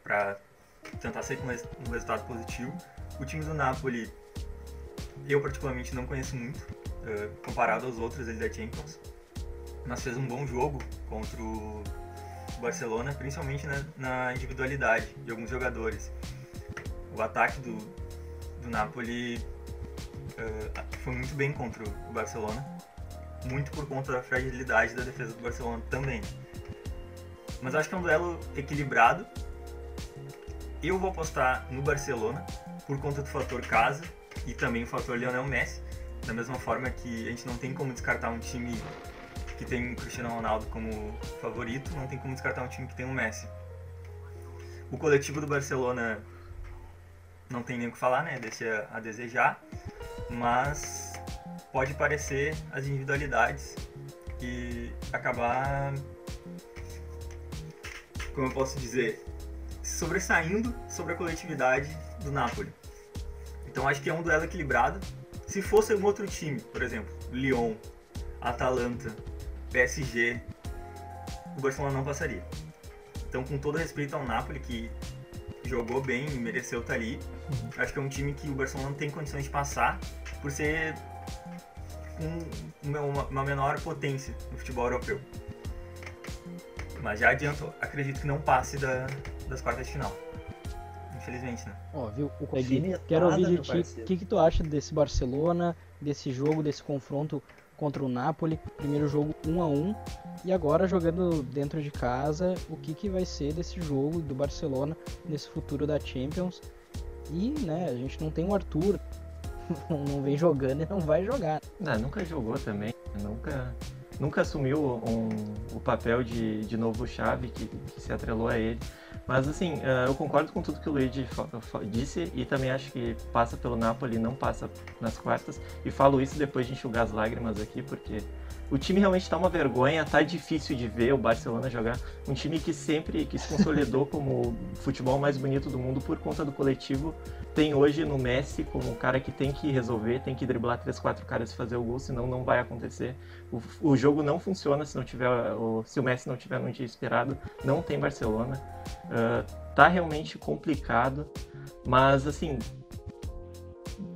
para tentar sair com um resultado positivo. O time do Napoli, eu particularmente não conheço muito, uh, comparado aos outros da Champions, mas fez um bom jogo contra o Barcelona, principalmente na, na individualidade de alguns jogadores. O ataque do, do Napoli uh, foi muito bem contra o Barcelona, muito por conta da fragilidade da defesa do Barcelona também. Mas acho que é um duelo equilibrado. Eu vou apostar no Barcelona por conta do fator casa e também o fator Lionel Messi. Da mesma forma que a gente não tem como descartar um time que tem o Cristiano Ronaldo como favorito, não tem como descartar um time que tem o Messi. O coletivo do Barcelona não tem nem o que falar, né? Deixa a desejar, mas pode parecer as individualidades e acabar, como eu posso dizer, sobressaindo sobre a coletividade do Napoli. Então acho que é um duelo equilibrado. Se fosse um outro time, por exemplo, Lyon, Atalanta, PSG, o Barcelona não passaria. Então, com todo respeito ao Napoli, que jogou bem e mereceu estar ali, uhum. acho que é um time que o Barcelona não tem condições de passar por ser um, uma, uma menor potência no futebol europeu. Mas já adianto, acredito que não passe da, das quartas de final. Infelizmente, né?
Ó, viu? O Quero ouvir de ti o que, que tu acha desse Barcelona, desse jogo, desse confronto contra o Napoli, primeiro jogo 1 a 1 e agora jogando dentro de casa, o que, que vai ser desse jogo do Barcelona nesse futuro da Champions. E, né, a gente não tem o Arthur, [laughs] não vem jogando e não vai jogar.
Não, nunca jogou também, nunca nunca assumiu um, o papel de, de novo chave que, que se atrelou a ele. Mas assim, uh, eu concordo com tudo que o Luigi disse e também acho que passa pelo Napoli, não passa nas quartas. E falo isso depois de enxugar as lágrimas aqui, porque o time realmente está uma vergonha, tá difícil de ver o Barcelona jogar. Um time que sempre que se consolidou como o futebol mais bonito do mundo por conta do coletivo, tem hoje no Messi como um cara que tem que resolver, tem que driblar três, quatro caras e fazer o gol, senão não vai acontecer. O, o jogo não funciona se não tiver o, se o Messi não tiver no dia esperado, não tem Barcelona. Uh, tá realmente complicado, mas assim,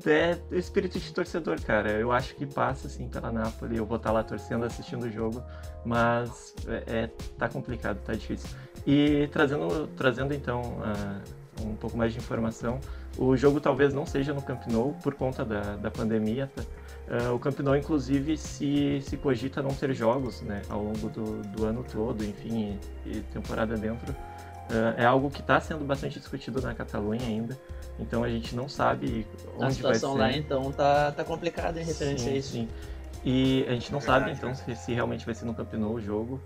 é o espírito de torcedor, cara. Eu acho que passa assim pela Napoli. Eu vou estar tá lá torcendo, assistindo o jogo, mas é, é tá complicado, tá difícil. E trazendo, trazendo então uh, um pouco mais de informação, o jogo talvez não seja no Camp Nou por conta da, da pandemia. Uh, o Camp Nou, inclusive, se, se cogita não ter jogos né, ao longo do, do ano todo, enfim, e, e temporada dentro. Uh, é algo que está sendo bastante discutido na Catalunha ainda. Então a gente não sabe onde vai ser. A situação
lá então tá, tá complicada em referência
sim,
a isso.
Sim. E a gente não sabe então se, se, realmente vai ser no Camp Nou o jogo.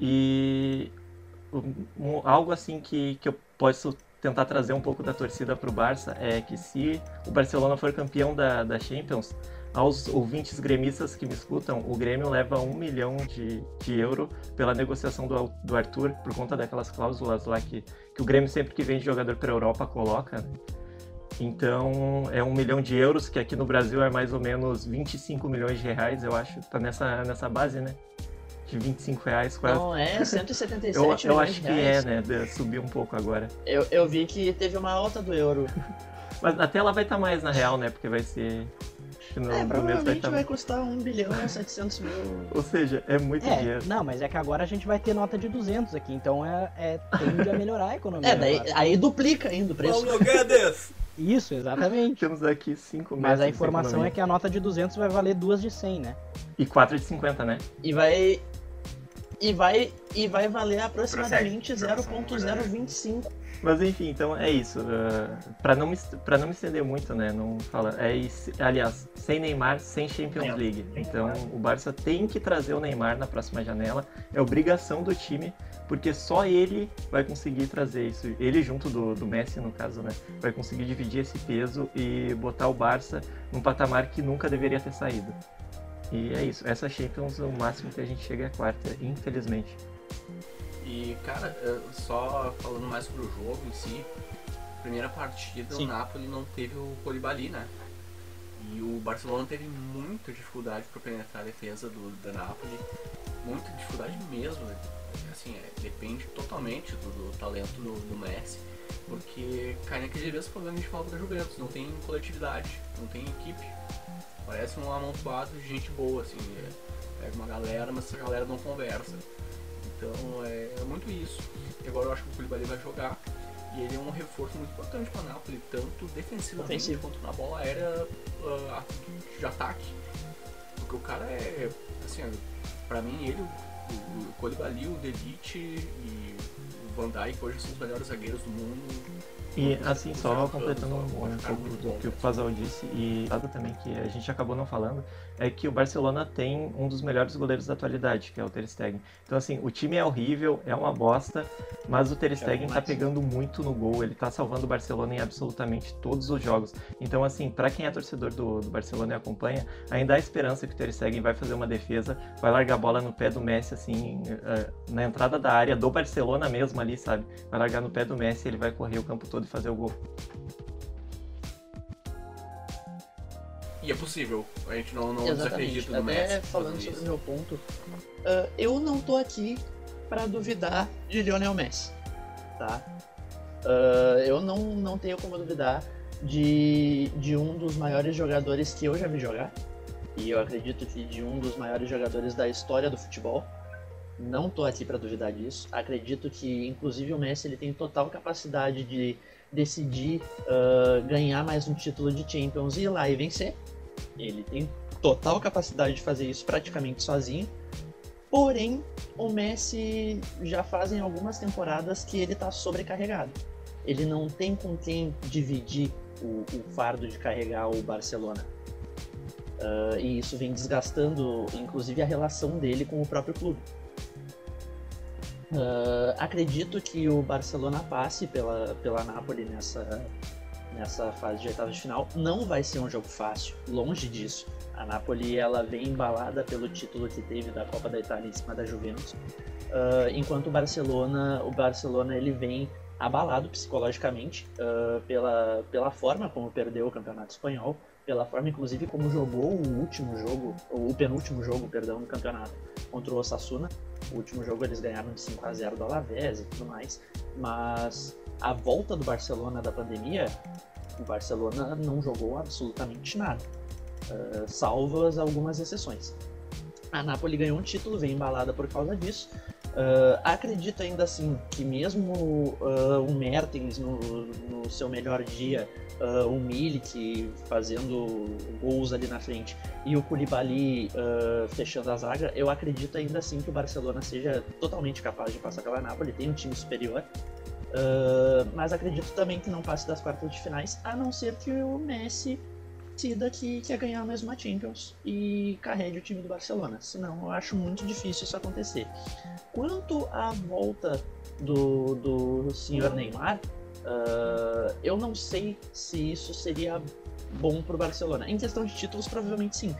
E um, algo assim que, que eu posso tentar trazer um pouco da torcida para o Barça é que se o Barcelona for campeão da, da Champions, aos ouvintes gremistas que me escutam, o Grêmio leva um milhão de, de euro pela negociação do, do Arthur, por conta daquelas cláusulas lá que, que o Grêmio sempre que vende jogador para a Europa coloca. Né? Então é um milhão de euros, que aqui no Brasil é mais ou menos 25 milhões de reais, eu acho. Tá nessa, nessa base, né? De 25 reais quase.
Não, é [laughs] 177
eu,
milhões
eu acho que
reais.
é, né? Subiu um pouco agora.
Eu, eu vi que teve uma alta do euro. [laughs]
Mas até ela vai estar tá mais na real, né? Porque vai ser
no, é, provavelmente vai, vai, custar 1 bilhão [laughs] e 700 mil.
Ou seja, é muito
é,
dinheiro.
Não, mas é que agora a gente vai ter nota de 200 aqui, então é, é tende a melhorar a economia. É,
daí, aí duplica ainda o preço.
Paulo Guedes! [laughs]
Isso, exatamente.
Temos aqui 5
Mas a informação é que a nota de 200 vai valer duas de 100, né?
E 4 de 50, né?
E vai e, vai, e vai valer aproximadamente
Prossegue. Promoção,
0.025.
Mas enfim, então é isso. Uh, para não me não me estender muito, né? Não fala. É isso, aliás, sem Neymar, sem Champions League. Então o Barça tem que trazer o Neymar na próxima janela. É obrigação do time, porque só ele vai conseguir trazer isso. Ele junto do, do Messi, no caso, né? Vai conseguir dividir esse peso e botar o Barça num patamar que nunca deveria ter saído. E é isso. Essa Champions, o máximo que a gente chega é a quarta, infelizmente.
E, cara, eh, só falando mais sobre o jogo em si, primeira partida
Sim.
o Napoli não teve o Colibali, né? E o Barcelona teve muita dificuldade para penetrar a defesa do, da Napoli, muita dificuldade mesmo, né? Assim, é, depende totalmente do, do talento do, do Messi, porque cai naquele mesmo problema que a gente falava da Juventus, não tem coletividade, não tem equipe. Parece um amontoado de gente boa, assim, é, pega uma galera, mas essa galera não conversa. Então é, é muito isso. E agora eu acho que o Koulibaly vai jogar e ele é um reforço muito importante para Napoli, tanto defensivamente
Ofensivo.
quanto na bola aérea ah, de ataque. Porque o cara é, assim, pra mim ele, o, o Koulibaly, o Delite e o Van Dijk hoje são os melhores zagueiros do mundo.
E assim, só completando um, pouco do que o Fazal disse, e algo também que a gente acabou não falando, é que o Barcelona tem um dos melhores goleiros da atualidade, que é o Ter Stegen. Então assim, o time é horrível, é uma bosta, mas o Ter Stegen tá pegando muito no gol, ele tá salvando o Barcelona em absolutamente todos os jogos. Então assim, pra quem é torcedor do, do Barcelona e acompanha, ainda há esperança que o Ter Stegen vai fazer uma defesa, vai largar a bola no pé do Messi, assim, eh, na entrada da área do Barcelona mesmo ali, sabe? Vai largar no pé do Messi, ele vai correr o campo todo e fazer o gol.
E é possível, a gente não, não desacredita no
Até
Messi.
falando sobre o meu ponto, ah, eu não tô aqui pra duvidar de Lionel Messi, tá? Ah, eu não, não tenho como duvidar de, de um dos maiores jogadores que eu já vi jogar, e eu acredito que de um dos maiores jogadores da história do futebol. Não tô aqui pra duvidar disso. Acredito que, inclusive, o Messi ele tem total capacidade de decidir ah, ganhar mais um título de Champions e ir lá e vencer. Ele tem total capacidade de fazer isso praticamente sozinho. Porém, o Messi já fazem algumas temporadas que ele tá sobrecarregado. Ele não tem com quem dividir o, o fardo de carregar o Barcelona. Ah, e isso vem desgastando, inclusive, a relação dele com o próprio clube. Ah, acredito que o Barcelona passe pela, pela Napoli nessa, nessa fase de oitavas de final. Não vai ser um jogo fácil, longe disso. A Napoli ela vem embalada pelo título que teve da Copa da Itália em cima da Juventus, Ah, enquanto o Barcelona, o Barcelona ele vem abalado psicologicamente ah, pela, pela forma como perdeu o Campeonato Espanhol, pela forma inclusive como jogou o último jogo, o penúltimo jogo, perdão, no campeonato contra o Osasuna. O último jogo eles ganharam de 5 a 0 do Alavés e tudo mais, mas a volta do Barcelona da pandemia, o Barcelona não jogou absolutamente nada, eh, salvas algumas exceções. A Napoli ganhou um título, vem embalada por causa disso. Eh, acredito ainda assim que mesmo eh, o Mertens no, no seu melhor dia, eh, o Milik fazendo gols ali na frente e o Koulibaly fechando a zaga, eu acredito ainda assim que o Barcelona seja totalmente capaz de passar pela Napoli, tem um time superior. Uh, mas acredito também que não passe das quartas de finais, a não ser que o Messi que quer ganhar mais uma Champions e carregue o time do Barcelona. Senão eu acho muito difícil isso acontecer. Quanto à volta do, do senhor Neymar, uh, eu não sei se isso seria bom para o Barcelona. Em questão de títulos, provavelmente sim.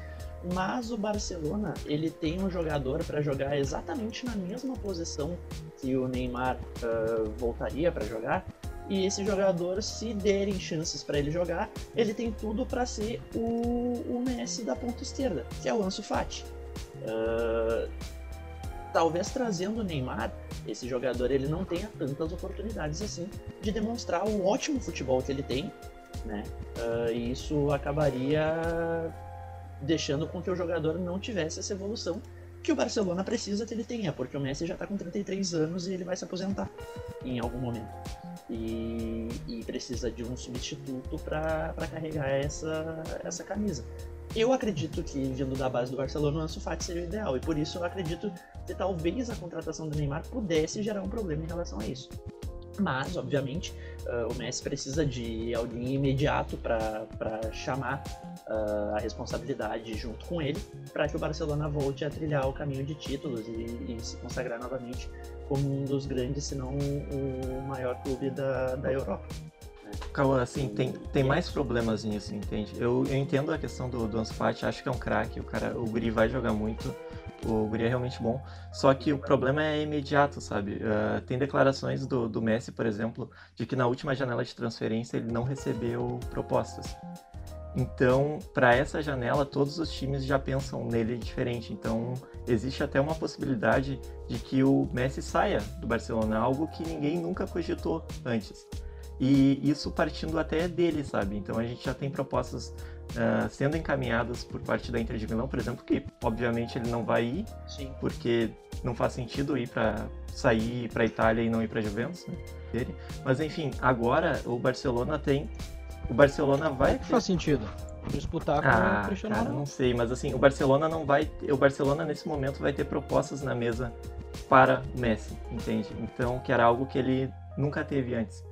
Mas o Barcelona ele tem um jogador para jogar exatamente na mesma posição que o Neymar uh, voltaria para jogar. E esse jogador, se derem chances para ele jogar, ele tem tudo para ser o, o Messi da ponta esquerda, que é o Ansu Fati. Uh, talvez trazendo o Neymar, esse jogador ele não tenha tantas oportunidades assim de demonstrar o ótimo futebol que ele tem, né? Uh, e isso acabaria deixando com que o jogador não tivesse essa evolução que o Barcelona precisa que ele tenha, porque o Messi já está com 33 anos e ele vai se aposentar em algum momento. E, e precisa de um substituto para carregar essa, essa camisa. Eu acredito que, vindo da base do Barcelona, o Ansu Fati seria o ideal. E por isso eu acredito que talvez a contratação do Neymar pudesse gerar um problema em relação a isso. Mas, obviamente, uh, o Messi precisa de alguém imediato para chamar uh, a responsabilidade junto com ele, para que o Barcelona volte a trilhar o caminho de títulos e, e, se consagrar novamente como um dos grandes, se não o maior clube da, da Europa.
Cauã, assim, tem, tem mais problemas nisso, entende? Eu, eu entendo a questão do, do Ansu Fati, acho que é um craque, o cara, o Guri vai jogar muito, o Guri é realmente bom, só que o problema é imediato, sabe? Uh, tem declarações do, do Messi, por exemplo, de que na última janela de transferência ele não recebeu propostas. Então, para essa janela, todos os times já pensam nele diferente. Então, existe até uma possibilidade de que o Messi saia do Barcelona, algo que ninguém nunca cogitou antes. E isso partindo até dele, sabe? Então a gente já tem propostas uh, sendo encaminhadas por parte da Inter de Milão, por exemplo, que obviamente ele não vai ir,
Sim.
porque não faz sentido ir para sair para Itália e não ir para Juventus, né? Dele. Mas enfim, agora o Barcelona tem o Barcelona vai
é que faz sentido disputar com
ah,
o Cristiano
cara, não sei, mas assim, o Barcelona não vai, o Barcelona nesse momento vai ter propostas na mesa para o Messi, entende? Então, que era algo que ele nunca teve antes.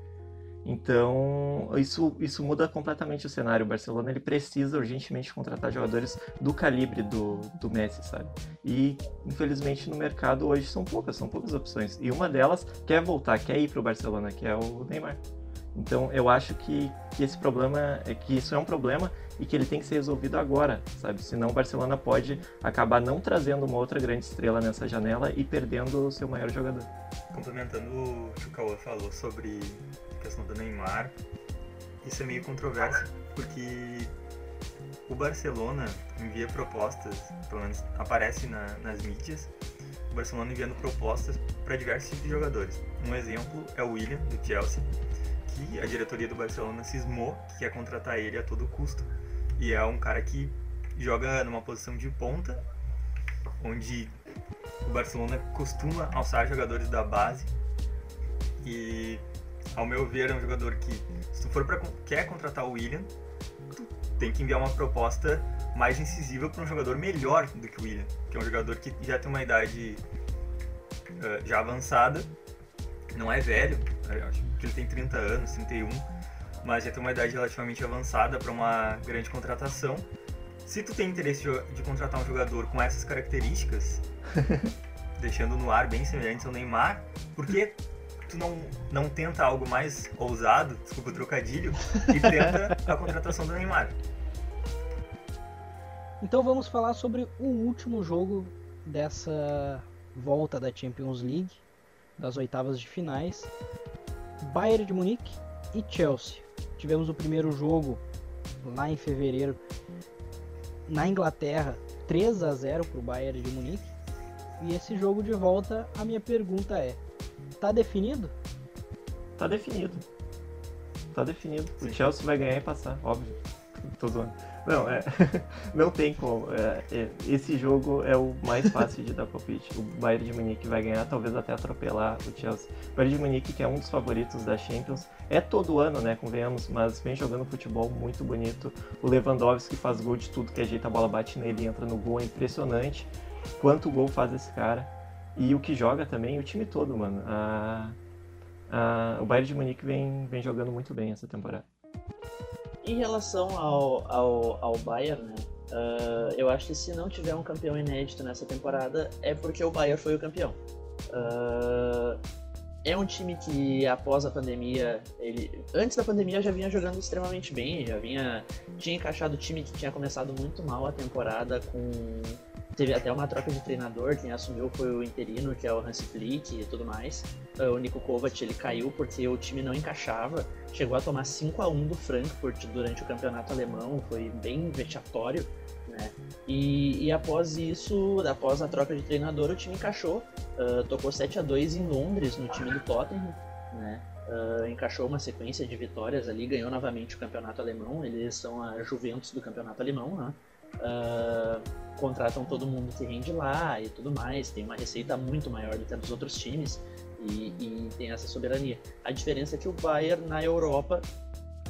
Então, isso, isso muda completamente o cenário. O Barcelona ele precisa urgentemente contratar jogadores do calibre do, do Messi, sabe? E, infelizmente, no mercado hoje são poucas, são poucas opções. E uma delas quer voltar, quer ir para o Barcelona, que é o Neymar. Então, eu acho que, que esse problema, é que isso é um problema e que ele tem que ser resolvido agora, sabe? Senão o Barcelona pode acabar não trazendo uma outra grande estrela nessa janela e perdendo o seu maior jogador.
Complementando o que o Cauã falou sobre questão do Neymar, isso é meio controverso, porque o Barcelona envia propostas, pelo menos aparece na, nas mídias, o Barcelona enviando propostas para diversos tipos de jogadores. Um exemplo é o William, do Chelsea, que a diretoria do Barcelona cismou que quer contratar ele a todo custo. E é um cara que joga numa posição de ponta, onde o Barcelona costuma alçar jogadores da base. E ao meu ver, é um jogador que, se tu for para quer contratar o William, tu tem que enviar uma proposta mais incisiva para um jogador melhor do que o William, que é um jogador que já tem uma idade uh, já avançada, não é velho, acho que ele tem 30 anos, 31, mas já tem uma idade relativamente avançada para uma grande contratação. Se tu tem interesse de, de contratar um jogador com essas características, [laughs] deixando no ar bem semelhantes ao Neymar, porque tu não, não tenta algo mais ousado, desculpa o trocadilho, e tenta a contratação do Neymar.
Então vamos falar sobre o último jogo dessa volta da Champions League, das oitavas de finais. Bayern de Munique e Chelsea. Tivemos o primeiro jogo lá em fevereiro na Inglaterra, 3 a 0 para o Bayern de Munique. E esse jogo de volta, a minha pergunta é: Tá definido?
Tá definido. Tá definido. O Chelsea vai ganhar e passar, óbvio. Tô zoando. Não, é, [laughs] não tem como. É, é, esse jogo é o mais fácil de dar palpite. O Bayern de Munique vai ganhar, talvez até atropelar o Chelsea. O Bayern de Munique, que é um dos favoritos da Champions, é todo ano, né, convenhamos, mas vem jogando futebol muito bonito. O Lewandowski faz gol de tudo que ajeita a bola, bate nele, entra no gol, é impressionante. Quanto gol faz esse cara? E o que joga também, o time todo, mano. A, a, o Bayern de Munique vem, vem jogando muito bem essa temporada.
Em relação ao, ao, ao Bayern, né? Uh, eu acho que se não tiver um campeão inédito nessa temporada, é porque o Bayern foi o campeão. Uh, é um time que após a pandemia, ele antes da pandemia já vinha jogando extremamente bem, já vinha tinha encaixado o time que tinha começado muito mal a temporada com Teve até uma troca de treinador, quem assumiu foi o interino, que é o Hansi Flick e tudo mais. Ah, o Nico Kovac, ele caiu porque o time não encaixava. Chegou a tomar 5 a 1 do Frankfurt durante o campeonato alemão, foi bem vexatório. Né? E, e, após isso, após a troca de treinador, o time encaixou. Uh, tocou 7 a 2 em Londres, no time do Tottenham. Né? Uh, encaixou uma sequência de vitórias ali, ganhou novamente o campeonato alemão. Eles são a Juventus do campeonato alemão. Né? Uh, contratam todo mundo que rende lá e tudo mais, tem uma receita muito maior do que a dos outros times e, e, tem essa soberania. A diferença é que o Bayern na Europa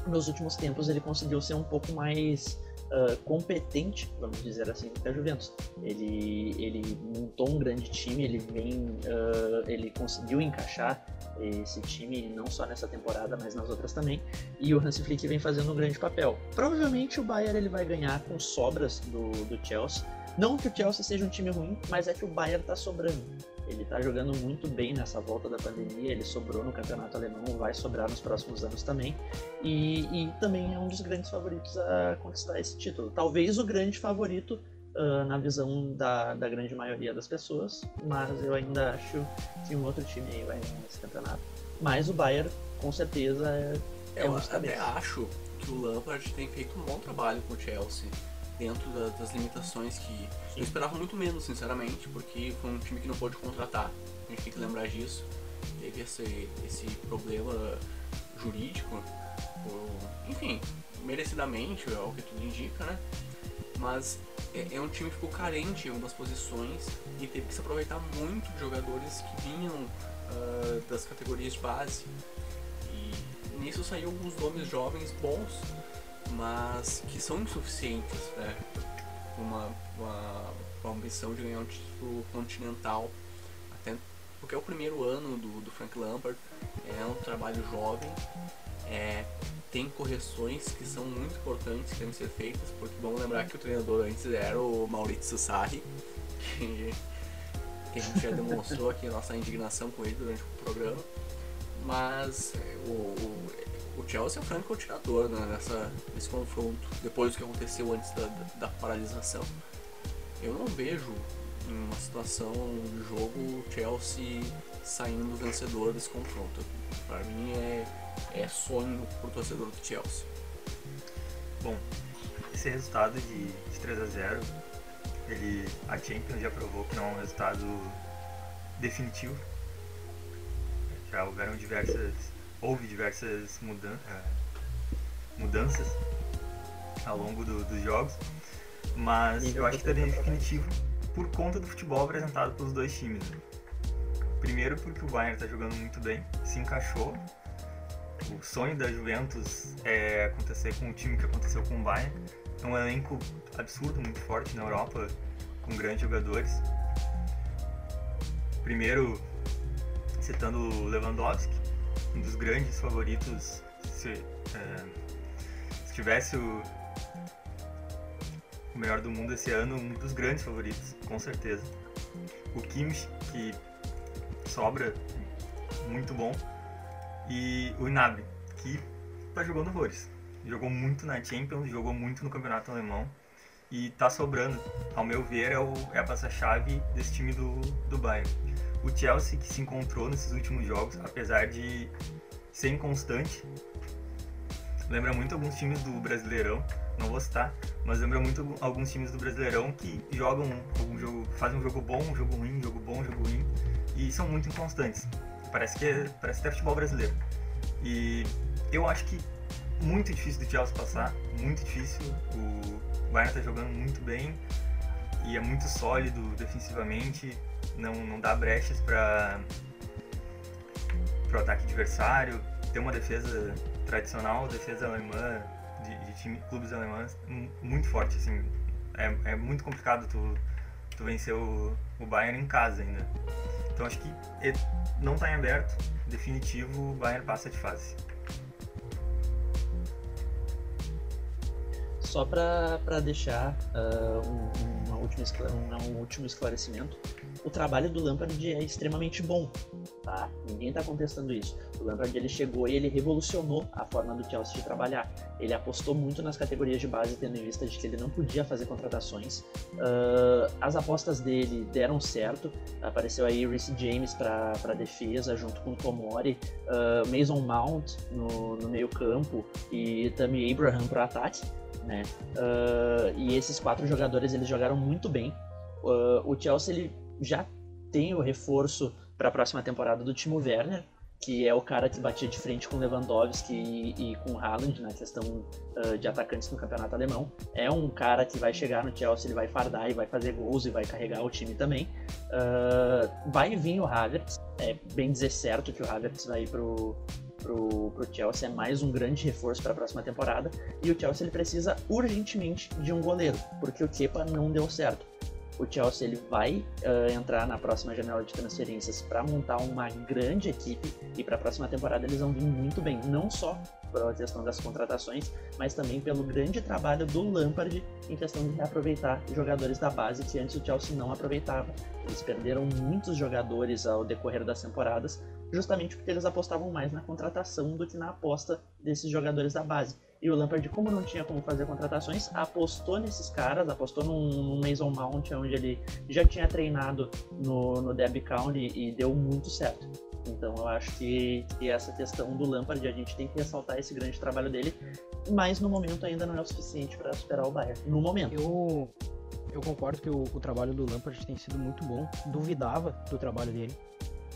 nos últimos tempos ele conseguiu ser um pouco mais uh, competente, vamos dizer assim, que a Juventus. Ele, ele montou um grande time, ele vem, uh, ele conseguiu encaixar esse time não só nessa temporada, mas nas outras também. E o Hansi Flick vem fazendo um grande papel. Provavelmente o Bayern ele vai ganhar com sobras do, do Chelsea. Não que o Chelsea seja um time ruim, mas é que o Bayern tá sobrando. Ele está jogando muito bem nessa volta da pandemia, ele sobrou no campeonato alemão, vai sobrar nos próximos anos também. E, e também é um dos grandes favoritos a conquistar esse título. Talvez o grande favorito uh, na visão da, da grande maioria das pessoas, mas eu ainda acho que um outro time aí vai ganhar esse campeonato. Mas o Bayern, com certeza, é, é
eu um até acho que o Lampard tem feito um bom trabalho com o Chelsea dentro da, das limitações que Sim. eu esperava muito menos, sinceramente, porque foi um time que não pôde contratar. A gente tem que lembrar disso. Teve esse, esse problema jurídico, enfim, merecidamente, é o que tudo indica, né? Mas é, é, um time que ficou carente em algumas posições e teve que se aproveitar muito de jogadores que vinham uh, das categorias de base. E nisso saiu alguns nomes jovens bons mas que são insuficientes né, uma, uma, uma ambição de ganhar um título continental, até porque é o primeiro ano do, do Frank Lampard, é um trabalho jovem, é, tem correções que são muito importantes que devem ser feitas, porque vamos lembrar que o treinador antes era o Maurizio Sarri, que, que a gente já demonstrou aqui a nossa indignação com ele durante o programa, mas é, o, o o Chelsea é o franco tirador né, nessa, nesse confronto, depois do que aconteceu antes da, da, paralisação. Eu não vejo uma situação de jogo Chelsea saindo vencedor desse confronto. Para mim é, é sonho pro torcedor do Chelsea.
Bom, esse resultado de, de 3 a 0 ele, a Champions já provou que não é um resultado definitivo. Já houveram diversas houve diversas mudan é, mudanças ao longo do, dos jogos, mas eu acho que está definitivo por conta do futebol apresentado pelos dois times. Né? Primeiro porque o Bayern está jogando muito bem, se encaixou. O sonho da Juventus é acontecer com o time que aconteceu com o Bayern. É um elenco absurdo, muito forte na Europa, com grandes jogadores. Primeiro, citando o Lewandowski, um dos grandes favoritos se, é, se tivesse o, o, melhor do mundo esse ano, um dos grandes favoritos, com certeza. O Kimmich, que sobra, muito bom. E o Inabre, que tá jogando horrores. Jogou muito na Champions, jogou muito no Campeonato Alemão e tá sobrando. Ao meu ver, é, o, é a peça-chave desse time do, do Bayern o Chelsea que se encontrou nesses últimos jogos, apesar de ser inconstante. Lembra muito alguns times do Brasileirão, não vou citar, mas lembra muito alguns times do Brasileirão que jogam um jogo, fazem um jogo bom, um jogo ruim, um jogo bom, um jogo ruim e são muito inconstantes. Parece que é, parece até futebol brasileiro. E eu acho que muito difícil do Chelsea passar, muito difícil. O Bayern tá jogando muito bem e é muito sólido defensivamente não, não dá brechas para o ataque adversário, tem uma defesa tradicional, defesa alemã, de, de time, clubes alemães, muito forte, assim. É, é muito complicado tu, tu vencer o, o Bayern em casa ainda. Então acho que não está em aberto, definitivo, o Bayern passa de fase.
Só para deixar uh, um, uma última, um, um último esclarecimento, o trabalho do Lampard é extremamente bom, tá? Ninguém está contestando isso. O Lampard ele chegou e ele revolucionou a forma do Chelsea de trabalhar. Ele apostou muito nas categorias de base, tendo em vista de que ele não podia fazer contratações. Uh, as apostas dele deram certo. Apareceu aí Reece James para defesa, junto com Tomori, uh, Mason Mount no, no meio campo e Tammy Abraham para ataque. Né? Uh, e esses quatro jogadores eles jogaram muito bem. o Chelsea ele já tem o reforço para a próxima temporada do Timo Werner, que é o cara que batia de frente com Lewandowski e, e com Haaland na questão uh, de atacantes no campeonato alemão. É um cara que vai chegar no Chelsea, ele vai fardar e vai fazer gols e vai carregar o time também. Uh, vai vir o Havertz, é bem dizer certo que o Havertz vai pro, pro, pro Chelsea é mais um grande reforço para a próxima temporada. E o Chelsea ele precisa urgentemente de um goleiro, porque o Kepa não deu certo. O Chelsea ele vai uh, entrar na próxima janela de transferências para montar uma grande equipe e para a próxima temporada eles vão vir muito bem, não só pela questão das contratações, mas também pelo grande trabalho do Lampard em questão de reaproveitar jogadores da base que antes o Chelsea não aproveitava. Eles perderam muitos jogadores ao decorrer das temporadas, justamente porque eles apostavam mais na contratação do que na aposta desses jogadores da base. E o Lampard, como não tinha como fazer contratações, apostou nesses caras, apostou num, Mason Mount, onde ele já tinha treinado no, no Derby County e deu muito certo. Então eu acho que, que, essa questão do Lampard, a gente tem que ressaltar esse grande trabalho dele, mas no momento ainda não é o suficiente para superar o Bayern. No momento.
Eu, eu concordo que o, o trabalho do Lampard tem sido muito bom. Duvidava do trabalho dele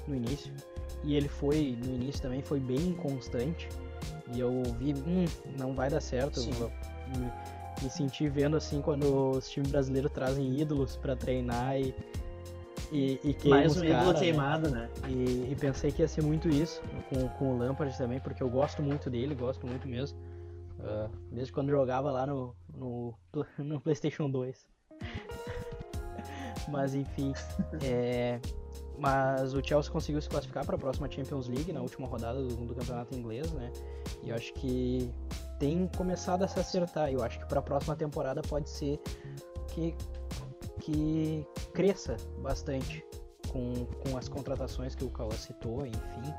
no início. E ele foi, no início também, foi bem inconstante. E eu vi, hum, não vai dar certo. Me, me senti vendo assim quando os times brasileiros trazem ídolos para treinar e, e, e
Mais um ídolo
né?
queimado, né?
E, e, pensei que ia ser muito isso com, com o Lampard também, porque eu gosto muito dele, gosto muito mesmo. Uh, desde quando jogava lá no, no, [laughs] no PlayStation 2. [laughs] Mas enfim, é, mas o Chelsea conseguiu se classificar para a próxima Champions League na última rodada do, do, campeonato inglês, né? E eu acho que tem começado a se acertar. Eu acho que para a próxima temporada pode ser que, que cresça bastante com, com as contratações que o Cauã citou, enfim.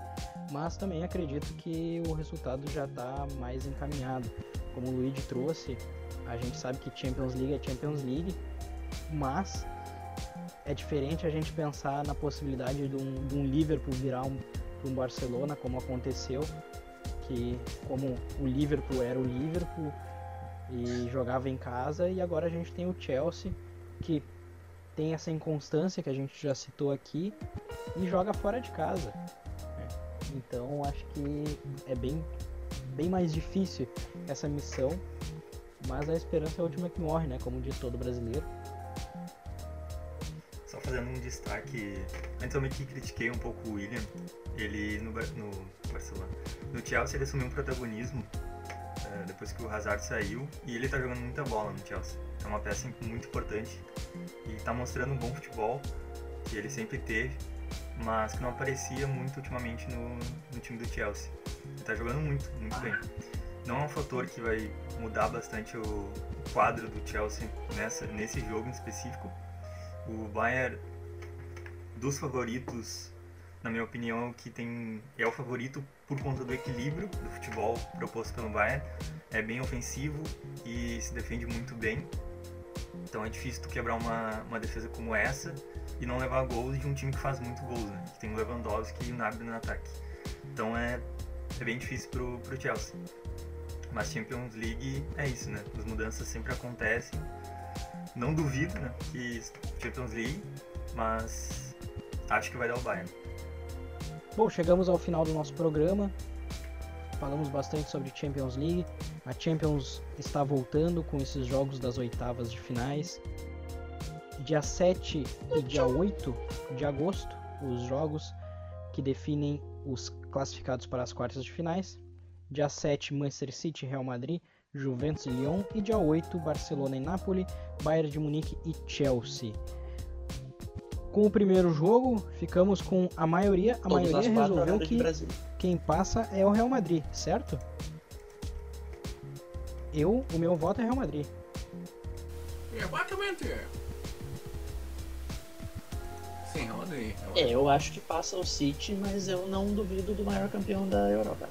Mas também acredito que o resultado já está mais encaminhado. Como o Luigi trouxe, a gente sabe que Champions League é Champions League, mas é diferente a gente pensar na possibilidade de um, de um Liverpool virar um, um Barcelona, como aconteceu, que como o Liverpool era o Liverpool e jogava em casa, e agora a gente tem o Chelsea, que tem essa inconstância que a gente já citou aqui, e joga fora de casa. Então acho que é bem, bem mais difícil essa missão, mas a esperança é a última que morre, né? Como diz todo brasileiro
fazendo um destaque. Antes eu meio que critiquei um pouco o William. Ele no, no Barcelona. No Chelsea ele assumiu um protagonismo uh, depois que o Hazard saiu e ele tá jogando muita bola no Chelsea. É uma peça muito importante e tá mostrando um bom futebol que ele sempre teve, mas que não aparecia muito ultimamente no, no time do Chelsea. Ele tá jogando muito, muito bem. Não é um fator que vai mudar bastante o quadro do Chelsea nessa, nesse jogo em específico, o Bayern, dos favoritos, na minha opinião, é que tem é o favorito por conta do equilíbrio do futebol proposto pelo Bayern. É bem ofensivo e se defende muito bem. Então é difícil tu quebrar uma, uma defesa como essa e não levar gols de um time que faz muito gols, né? Que tem o Lewandowski e o Gnabry no ataque. Então é, é bem difícil pro, pro Chelsea. Mas Champions League é isso, né? As mudanças sempre acontecem não duvido, né, que Champions League, mas acho que vai dar o Bayern.
Bom, chegamos ao final do nosso programa. Falamos bastante sobre Champions League. A Champions está voltando com esses jogos das oitavas de finais. Dia 7 e dia 8 de agosto, os jogos que definem os classificados para as quartas de finais. Dia 7, Manchester City Real Madrid. Juventus e Lyon e dia 8 Barcelona e Napoli, Bayern de Munique e Chelsea. Com o primeiro jogo, ficamos com a maioria, a Todos maioria resolveu que quem passa é o Real Madrid, certo? Eu, o meu voto é Real Madrid.
Exatamente. Sim, Real Madrid.
É, eu acho que passa o City, mas eu não duvido do maior campeão da Europa.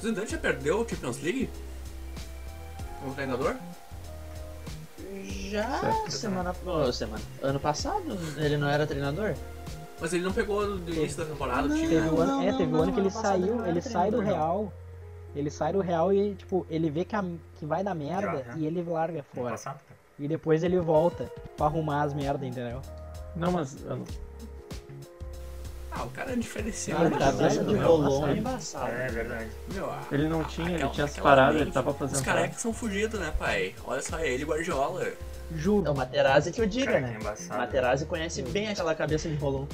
O Zidane já perdeu o Champions League? Como treinador?
Já semana, oh, semana. Ano passado ele não era treinador?
Mas ele não pegou no início da temporada
não,
o time.
Teve o ano, é, teve o ano que ele saiu, ele sai do Real. Ele sai do Real e, tipo, ele vê que, a, que vai dar merda já, e ele larga fora. E depois ele volta pra arrumar as merdas, entendeu?
Não, mas
ah, o cara é diferenciado.
Ah, cabeça de rolão é
embaçado. É verdade.
Meu, ele não tinha, ele tinha se parado, ele tava fazendo.
Os carecas são fugidos, né, pai? Olha só, ele e Guardiola.
Juro. É o Materazzi que eu diga, né? É Materazzi conhece bem aquela cabeça de rolão.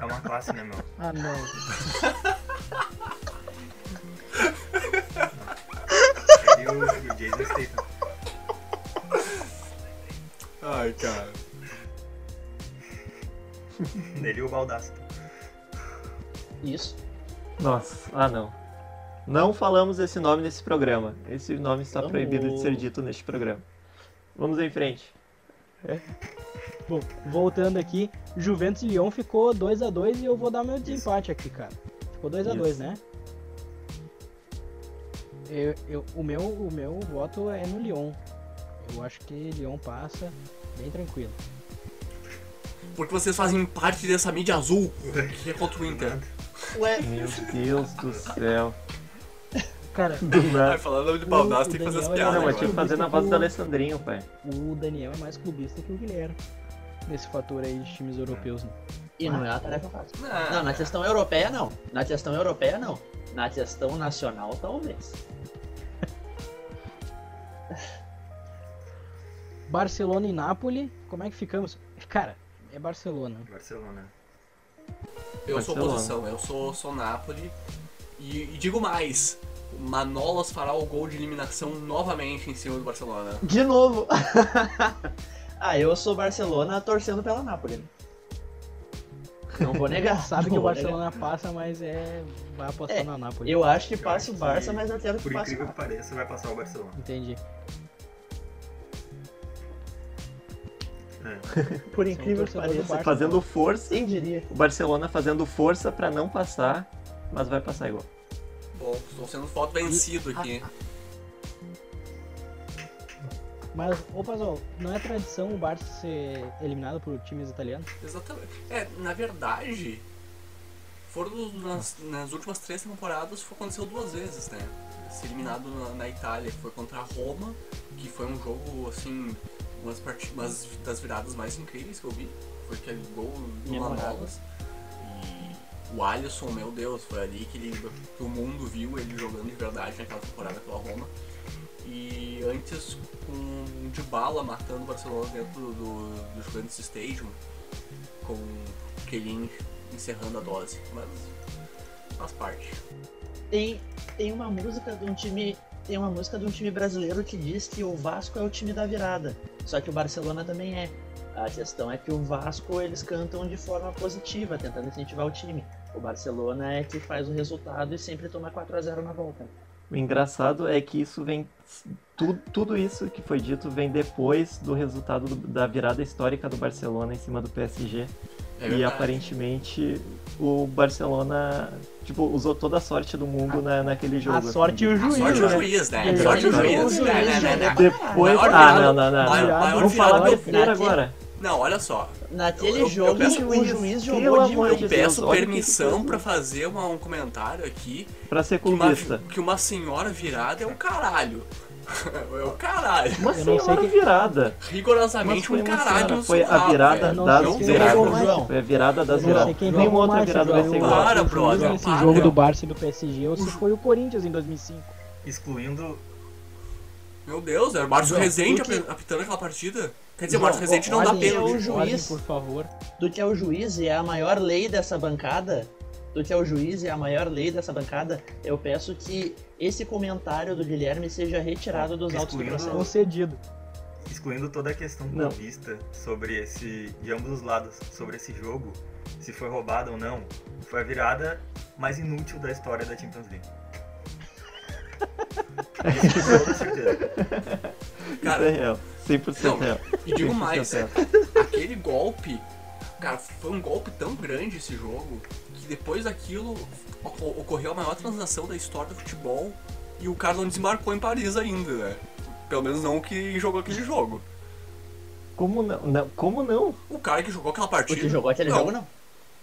É uma classe, né, meu?
Ah, não. [laughs]
E o Jason Statham.
Ai, cara. [laughs]
Ele e o Baldaço.
Isso.
Nossa, ah não. Não falamos esse nome nesse programa. Esse nome está
Vamos.
proibido de ser dito neste programa. Vamos em frente.
Bom, voltando aqui, Juventus e Lyon ficou 2x2 e eu vou dar meu desempate aqui, cara. Ficou 2x2,
Isso.
né? Eu, eu- o, meu, o meu voto é no Lyon. Eu acho que Lyon passa bem tranquilo.
Porque vocês fazem parte dessa mídia azul que é contra o Inter.
Ué,
Meu Deus do céu.
Cara,
Do
Ai,
nada.
falando de baldaço, tem que fazer as
Daniel é
piadas
Não, mas tinha que fazer na base do Alessandrinho, pai.
o Daniel é mais clubista que o Guilherme. Nesse fator aí de times europeus, né?
e não é uma tarefa fácil.
Não,
Não, na questão europeia não. Na questão europeia não. Na questão nacional talvez.
Barcelona e Nápoles, como é que ficamos? Cara, é Barcelona.
Barcelona.
Eu sou
Barcelona.
oposição, eu sou, sou Napoli. E, e digo mais, Manolas fará o gol de eliminação novamente em cima do Barcelona.
De novo. [laughs] ah, eu sou Barcelona torcendo pela Nápoles. Não vou negar. [laughs]
Sabe que o Barcelona passa, mas é. Vai apostar
É,
na Nápoles.
negar. Eu acho que passa o Barça, mas quero que
Por
passe o
incrível que pareça, vai passar o Barcelona.
Entendi.
É.
Por incrível que pareça.
Fazendo força.
Quem diria?
O Barcelona fazendo força pra não passar, mas vai passar igual.
Bom, estou sendo foto vencido aqui.
Mas, ô Pazol, não é tradição o Barça ser eliminado por times italianos?
Exatamente. É, na verdade, foram nas, nas últimas três temporadas aconteceu duas vezes, né? Ser eliminado na, na Itália, que foi contra a Roma, que foi um jogo assim, umas, parti- umas das viradas mais incríveis que eu vi. Foi aquele gol do. Manolas. E o Alisson, meu Deus, foi ali que, ele, que o mundo viu ele jogando de verdade naquela temporada pela Roma. E antes com o Dybala matando o Barcelona dentro do, do Juventus Stadium, com o Kelin encerrando a dose. Mas faz parte.
Tem, tem uma música de um time. Tem uma música de um time brasileiro que diz que o Vasco é o time da virada. Só que o Barcelona também é. A questão é que o Vasco eles cantam de forma positiva, tentando incentivar o time. O Barcelona é que faz o resultado e sempre toma 4 a 0 na volta.
O engraçado é que isso vem. Tudo, tudo isso que foi dito vem depois do resultado do- da virada histórica do Barcelona em cima do PSG.
É
e aparentemente o Barcelona tipo, usou toda a sorte do mundo na, naquele jogo.
A sorte e o
assim.
juiz,
Sorte o
né?
juiz, né?
E
Sorte o
aí,
juiz.
o
Né,
juiz
né, né,
já
né.
Depois.
Maior
Ah, não, não, não. Vamos falar besteira agora.
Não, olha só.
Naquele
Eu- eu- eu
jogo
peço-
o juiz jogou
Eu
de. Deus,
peço
o que
permissão pra fazer uma- um comentário aqui
Pra ser
que uma,
clubista.
que uma senhora virada é o caralho. É o caralho.
Uma
Eu não sei que-
virada.
Rigorosamente
foi
um caralho.
Foi a virada
velho.
das
Não
viradas. Foi a virada das viradas.
sei quem
Nenhuma outra
mais,
virada vai ser igual.
Para, brother,
Nesse
para.
jogo do Barça e do PSG ou se foi o Corinthians em 2005.
Excluindo.
Meu Deus, era o Márcio Rezende apitando aquela partida. Quer dizer, o Márcio Rezende não dá pênalti.
o juiz-
Ordem, por favor.
do que é o juiz e é a maior lei dessa bancada, do que é o juiz e a maior lei dessa bancada, eu peço que esse comentário do Guilherme seja retirado dos autos do processo.
Concedido.
Excluindo toda a questão
Não.
clubista sobre esse. de ambos os lados, sobre esse jogo, se foi roubado ou não, foi a virada mais inútil da história da Champions League. [laughs] Isso certeza.
Cara,
Isso é real. 100%
Não,
real.
E digo
100%
mais, [laughs] aquele golpe, cara, foi um golpe tão grande esse jogo que depois daquilo oco- ocorreu a maior transação da história do futebol e o cara não desembarcou em Paris ainda, né? Pelo menos não o que jogou aquele jogo.
Como não? não? Como não?
O cara que jogou aquela
O
partida.
que jogou aquele
não,
jogo não.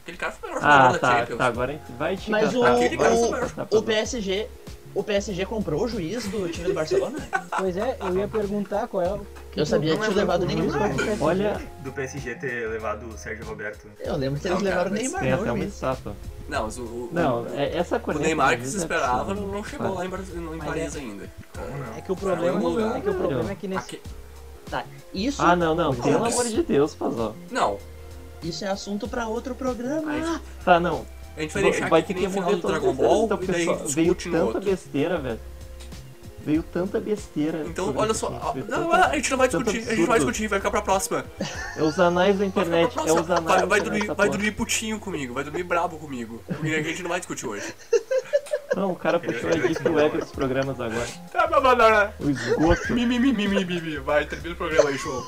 Aquele cara foi o melhor jogador
Ah,
da
tá,
Champions.
tá. Agora a gente vai te
Mas o,
o
o, o. PSG, o PSG comprou o juiz do time do Barcelona?
Pois é, eu ia perguntar qual é o.
Eu sabia que tinha levado o Neymar.
Olha,
Do PSG ter levado o Sérgio Roberto.
Eu lembro que eles
Não,
levaram o Neymar,
tem
não,
até
o
uma estátua.
Não, mas o, o,
Não,
o,
é, essa
o
corneta
Neymar que se
é
esperava não, chegou lá em, Bar- em Paris
é-
ainda.
Como não?
É que o problema, é que, o problema é que nesse.
Aque-
Tá, isso...
Ah, não, não. Pelo amor de Deus, Pazol.
Não,
Isso é assunto pra outro programa.
Aí,
Tá, não.
A gente vai
Vai,
deixar
vai
aqui
ter
que
que
nem o final do Dragon Ball
então,
e daí a
pessoal, veio tanta
outro.
besteira, velho. Veio tanta besteira.
Então, olha só. ó,
Veio
Não,
tanta-
a gente não vai discutir, a gente não vai
absurdo.
discutir, vai ficar pra próxima.
É os anais da
Vai
internet. É
próxima.
os anais
Vai, vai
internet,
dormir, vai
porra.
dormir putinho comigo, vai dormir brabo comigo. Porque a gente não vai discutir hoje. [laughs]
Não, o cara puxou a Deep Web dos programas agora.
Tá, blá.
O esgoto.
Mi, mi, mi, mi, mi, mi, mi. Vai, termina o programa aí, show.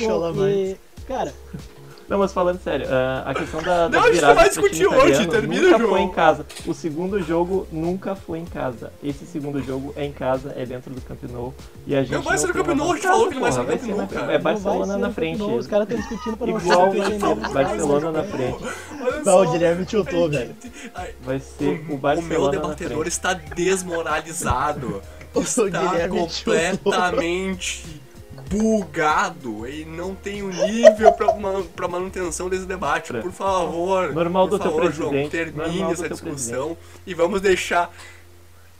Bom, e, cara,
Não, mas falando sério, ah, a questão da, da
Não, a gente vai discutir hoje,
italiano
termina
nunca
o jogo.
foi em casa. O segundo jogo nunca foi em casa. Esse segundo jogo é em casa, é dentro do Camp Nou. E a gente
Não vai ser no Camp Nou, a gente falou que não vai ser no Camp Nou, cara.
É
não vai
Barcelona
ser
na frente.
Os caras estão discutindo pra não
Igual. Barcelona na frente.
Não, o Guilherme tiltou, velho.
Ai,
Vai ser o
O
Barcelona
meu
na
debatedor está desmoralizado. [laughs]
O
Está completamente bugado. Ele não tem o nível pra, ma- pra manutenção desse debate. Por favor.
Normal
por
do teu
favor, João,
presidente,
termine
normal
essa discussão e vamos deixar.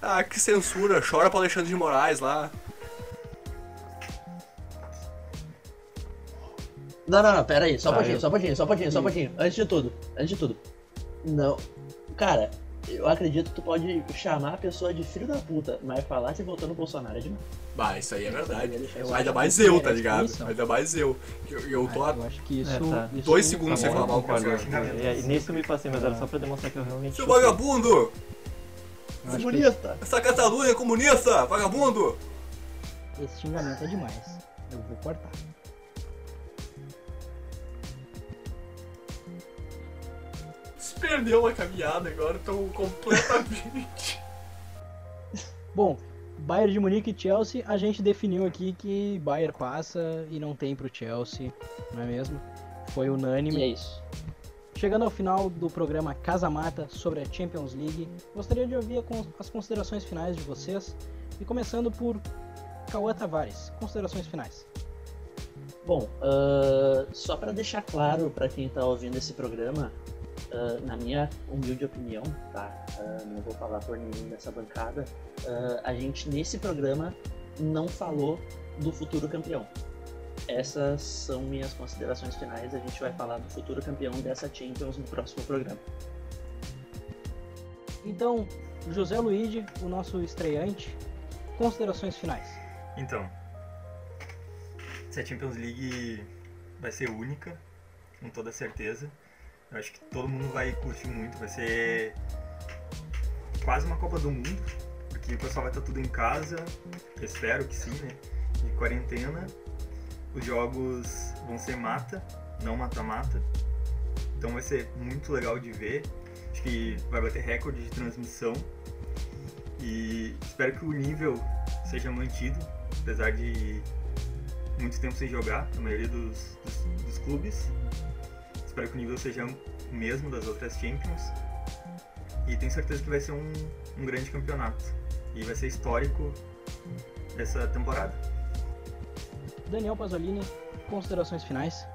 Ah, que censura. Chora pro Alexandre de Moraes lá.
Não, não, não, pera aí, só um
Ah,
pouquinho,
eu-
só um pouquinho, só um pouquinho, só um pouquinho. Antes de tudo, antes de tudo. Não. Cara, eu acredito que tu pode chamar a pessoa de filho da puta, mas falar que votou no Bolsonaro é demais.
Bah, isso aí é verdade.
Eu
Ainda mais
que
eu,
é
tá ligado? Ainda mais eu. Eu, eu tô
Ah, acho que isso.
É, tá.
dois segundos
Tá
sem
bom,
falar mal com
É, e nesse eu me passei, mas era só pra demonstrar que eu realmente.
Seu vagabundo!
que
Comunista!
Essa Catalunha é comunista! Vagabundo!
Esse xingamento é demais. Eu vou cortar.
Se perdeu a caminhada agora, tô completamente.
Bom, Bayern de Munique e Chelsea, a gente definiu aqui que Bayern passa e não tem pro Chelsea, não é mesmo? Foi
E
unânime.
é isso.
Chegando ao final do programa Casa Mata sobre a Champions League, gostaria de ouvir as considerações finais de vocês. E começando por Cauã Tavares, considerações finais.
Bom, ah, só pra deixar claro pra quem tá ouvindo esse programa, ah, na minha humilde opinião, tá? Ah, não vou falar por ninguém dessa bancada, ah, a gente nesse programa não falou do futuro campeão. Essas são minhas considerações finais. A gente vai falar do futuro campeão dessa Champions no próximo programa.
Então, José Luigi, o nosso estreante, considerações finais.
Então, essa Champions League vai ser única, com toda certeza. Eu acho que todo mundo vai curtir muito, vai ser quase uma Copa do Mundo, porque o pessoal vai estar tudo em casa, espero que sim, né? De quarentena. Os jogos vão ser mata, não mata-mata. Então vai ser muito legal de ver. Acho que vai bater recorde de transmissão. E espero que o nível seja mantido, apesar de muito tempo sem jogar, na maioria dos, dos, dos clubes. Espero que o nível seja o mesmo das outras Champions. E tenho certeza que vai ser um, um grande campeonato. E vai ser histórico essa temporada.
Daniel Pasolini, considerações finais.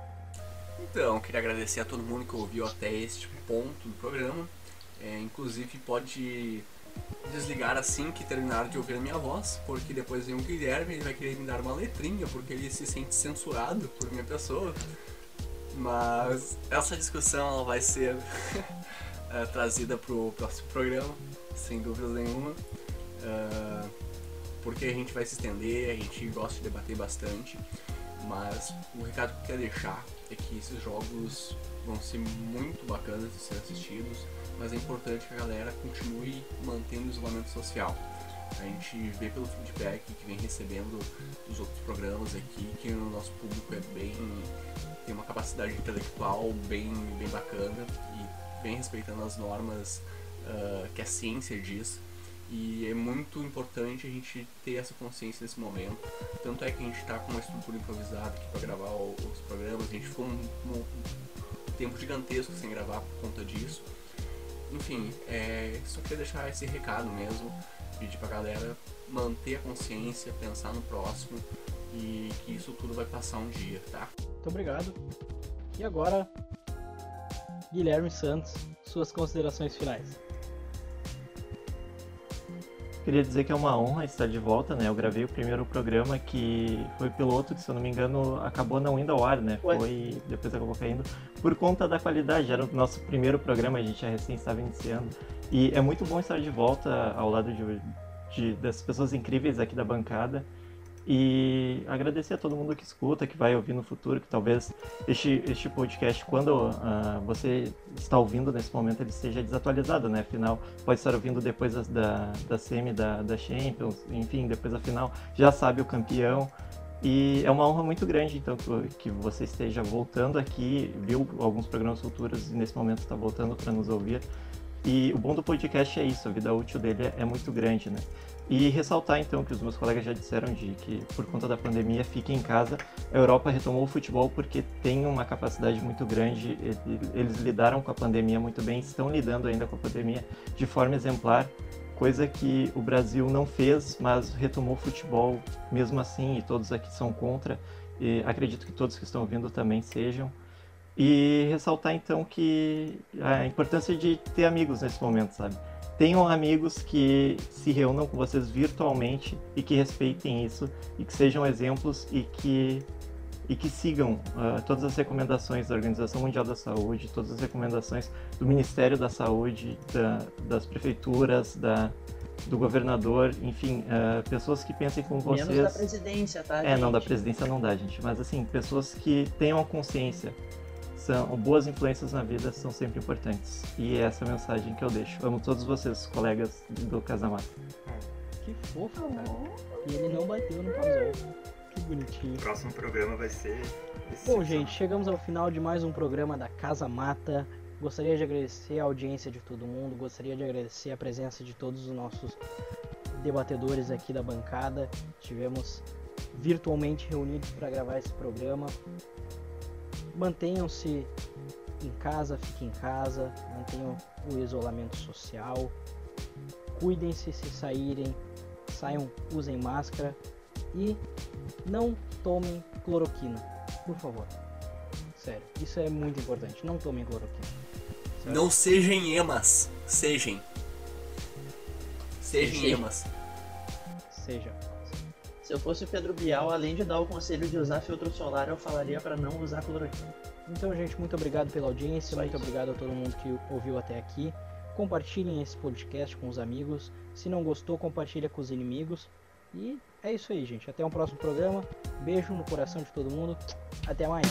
Então, queria agradecer a todo mundo que ouviu até este ponto do programa. É, inclusive, pode desligar assim que terminar de ouvir a minha voz, porque depois vem o Guilherme ele vai querer me dar uma letrinha, porque ele se sente censurado por minha pessoa. Mas essa discussão ela vai ser [laughs] eh, trazida para o próximo programa, sem dúvidas nenhuma. Ah, porque a gente vai se estender, a gente gosta de debater bastante. Mas o recado que eu quero deixar é que esses jogos vão ser muito bacanas de ser assistidos, mas é importante que a galera continue mantendo o isolamento social. A gente vê pelo feedback que vem recebendo dos outros programas aqui que o nosso público é bem tem uma capacidade intelectual bem bem bacana e vem respeitando as normas ah, que a ciência diz. E é muito importante a gente ter essa consciência nesse momento. Tanto é que a gente está com uma estrutura improvisada aqui para gravar os programas. A gente ficou um- um tempo gigantesco sem gravar por conta disso. Enfim, é, só queria deixar esse recado mesmo. Pedir pra galera manter a consciência, pensar no próximo e que isso tudo vai passar um dia, tá?
Muito obrigado. E agora, Guilherme Santos, suas considerações finais.
Queria dizer que é uma honra estar de volta, né? Eu gravei o primeiro programa que foi piloto, que se eu não me engano acabou não indo ao ar, né?
Ué.
Foi, depois acabou caindo, por conta da qualidade. Era o nosso primeiro programa, a gente já recém estava iniciando. E é muito bom estar de volta ao lado de, de, dessas pessoas incríveis aqui da bancada. E agradecer a todo mundo que escuta, que vai ouvir no futuro, que talvez este, este podcast, quando ah, você está ouvindo nesse momento, ele esteja desatualizado, né? Afinal, pode estar ouvindo depois das- da, da semi, da, da Champions, enfim, depois da final, já sabe o campeão. E é uma honra muito grande, então, que você esteja voltando aqui, viu alguns programas futuros e nesse momento está voltando para nos ouvir. E o bom do podcast é isso, a vida útil dele é, muito grande, né? E ressaltar então que os meus colegas já disseram de que por conta da pandemia fique em casa. A Europa retomou o futebol porque tem uma capacidade muito grande. ele- Eles lidaram com a pandemia muito bem, estão lidando ainda com a pandemia de forma exemplar, coisa que o Brasil não fez, mas retomou o futebol mesmo assim e todos aqui são contra. E acredito que todos que estão ouvindo também sejam. E ressaltar então que a importância de ter amigos nesse momento, sabe? Tenham amigos que se reúnam com vocês virtualmente e que respeitem isso e que sejam exemplos e que e que sigam ah, todas as recomendações da Organização Mundial da Saúde, todas as recomendações do Ministério da Saúde, da- das prefeituras, da, do governador, enfim, ah, pessoas que pensem como vocês.
Menos da presidência, tá?
É, não, da
gente?
presidência não dá, gente. Mas assim, pessoas que tenham a consciência, são boas influências na vida são sempre importantes. E é essa a mensagem que eu deixo. Amo todos vocês, colegas do Casamata.
Que fofo, cara. E ele não bateu no casal. Que bonitinho.
O próximo programa vai ser.
Bom, gente, chegamos ao final de mais um programa da Casa Mata. Gostaria de agradecer a audiência de todo mundo, gostaria de agradecer a presença de todos os nossos debatedores aqui da bancada. Estivemos virtualmente reunidos para gravar esse programa. Mantenham-se em casa, fiquem em casa, mantenham o isolamento social. Cuidem-se se saírem, saiam, usem máscara e não tomem cloroquina, por favor. Sério, isso é muito importante. Não tomem cloroquina. Sério.
Não sejam emas. Sejam. Sejam
Sejam.
emas.
Seja.
Se eu fosse o Pedro Bial, além de dar o conselho de usar filtro solar, eu falaria pra não usar cloroquina.
Então, gente, muito obrigado pela audiência,
Só
muito
isso.
obrigado a todo mundo que ouviu até aqui. Compartilhem esse podcast com os amigos. Se não gostou, compartilha com os inimigos. E é isso aí, gente. Até o próximo programa. Beijo no coração de todo mundo. Até mais.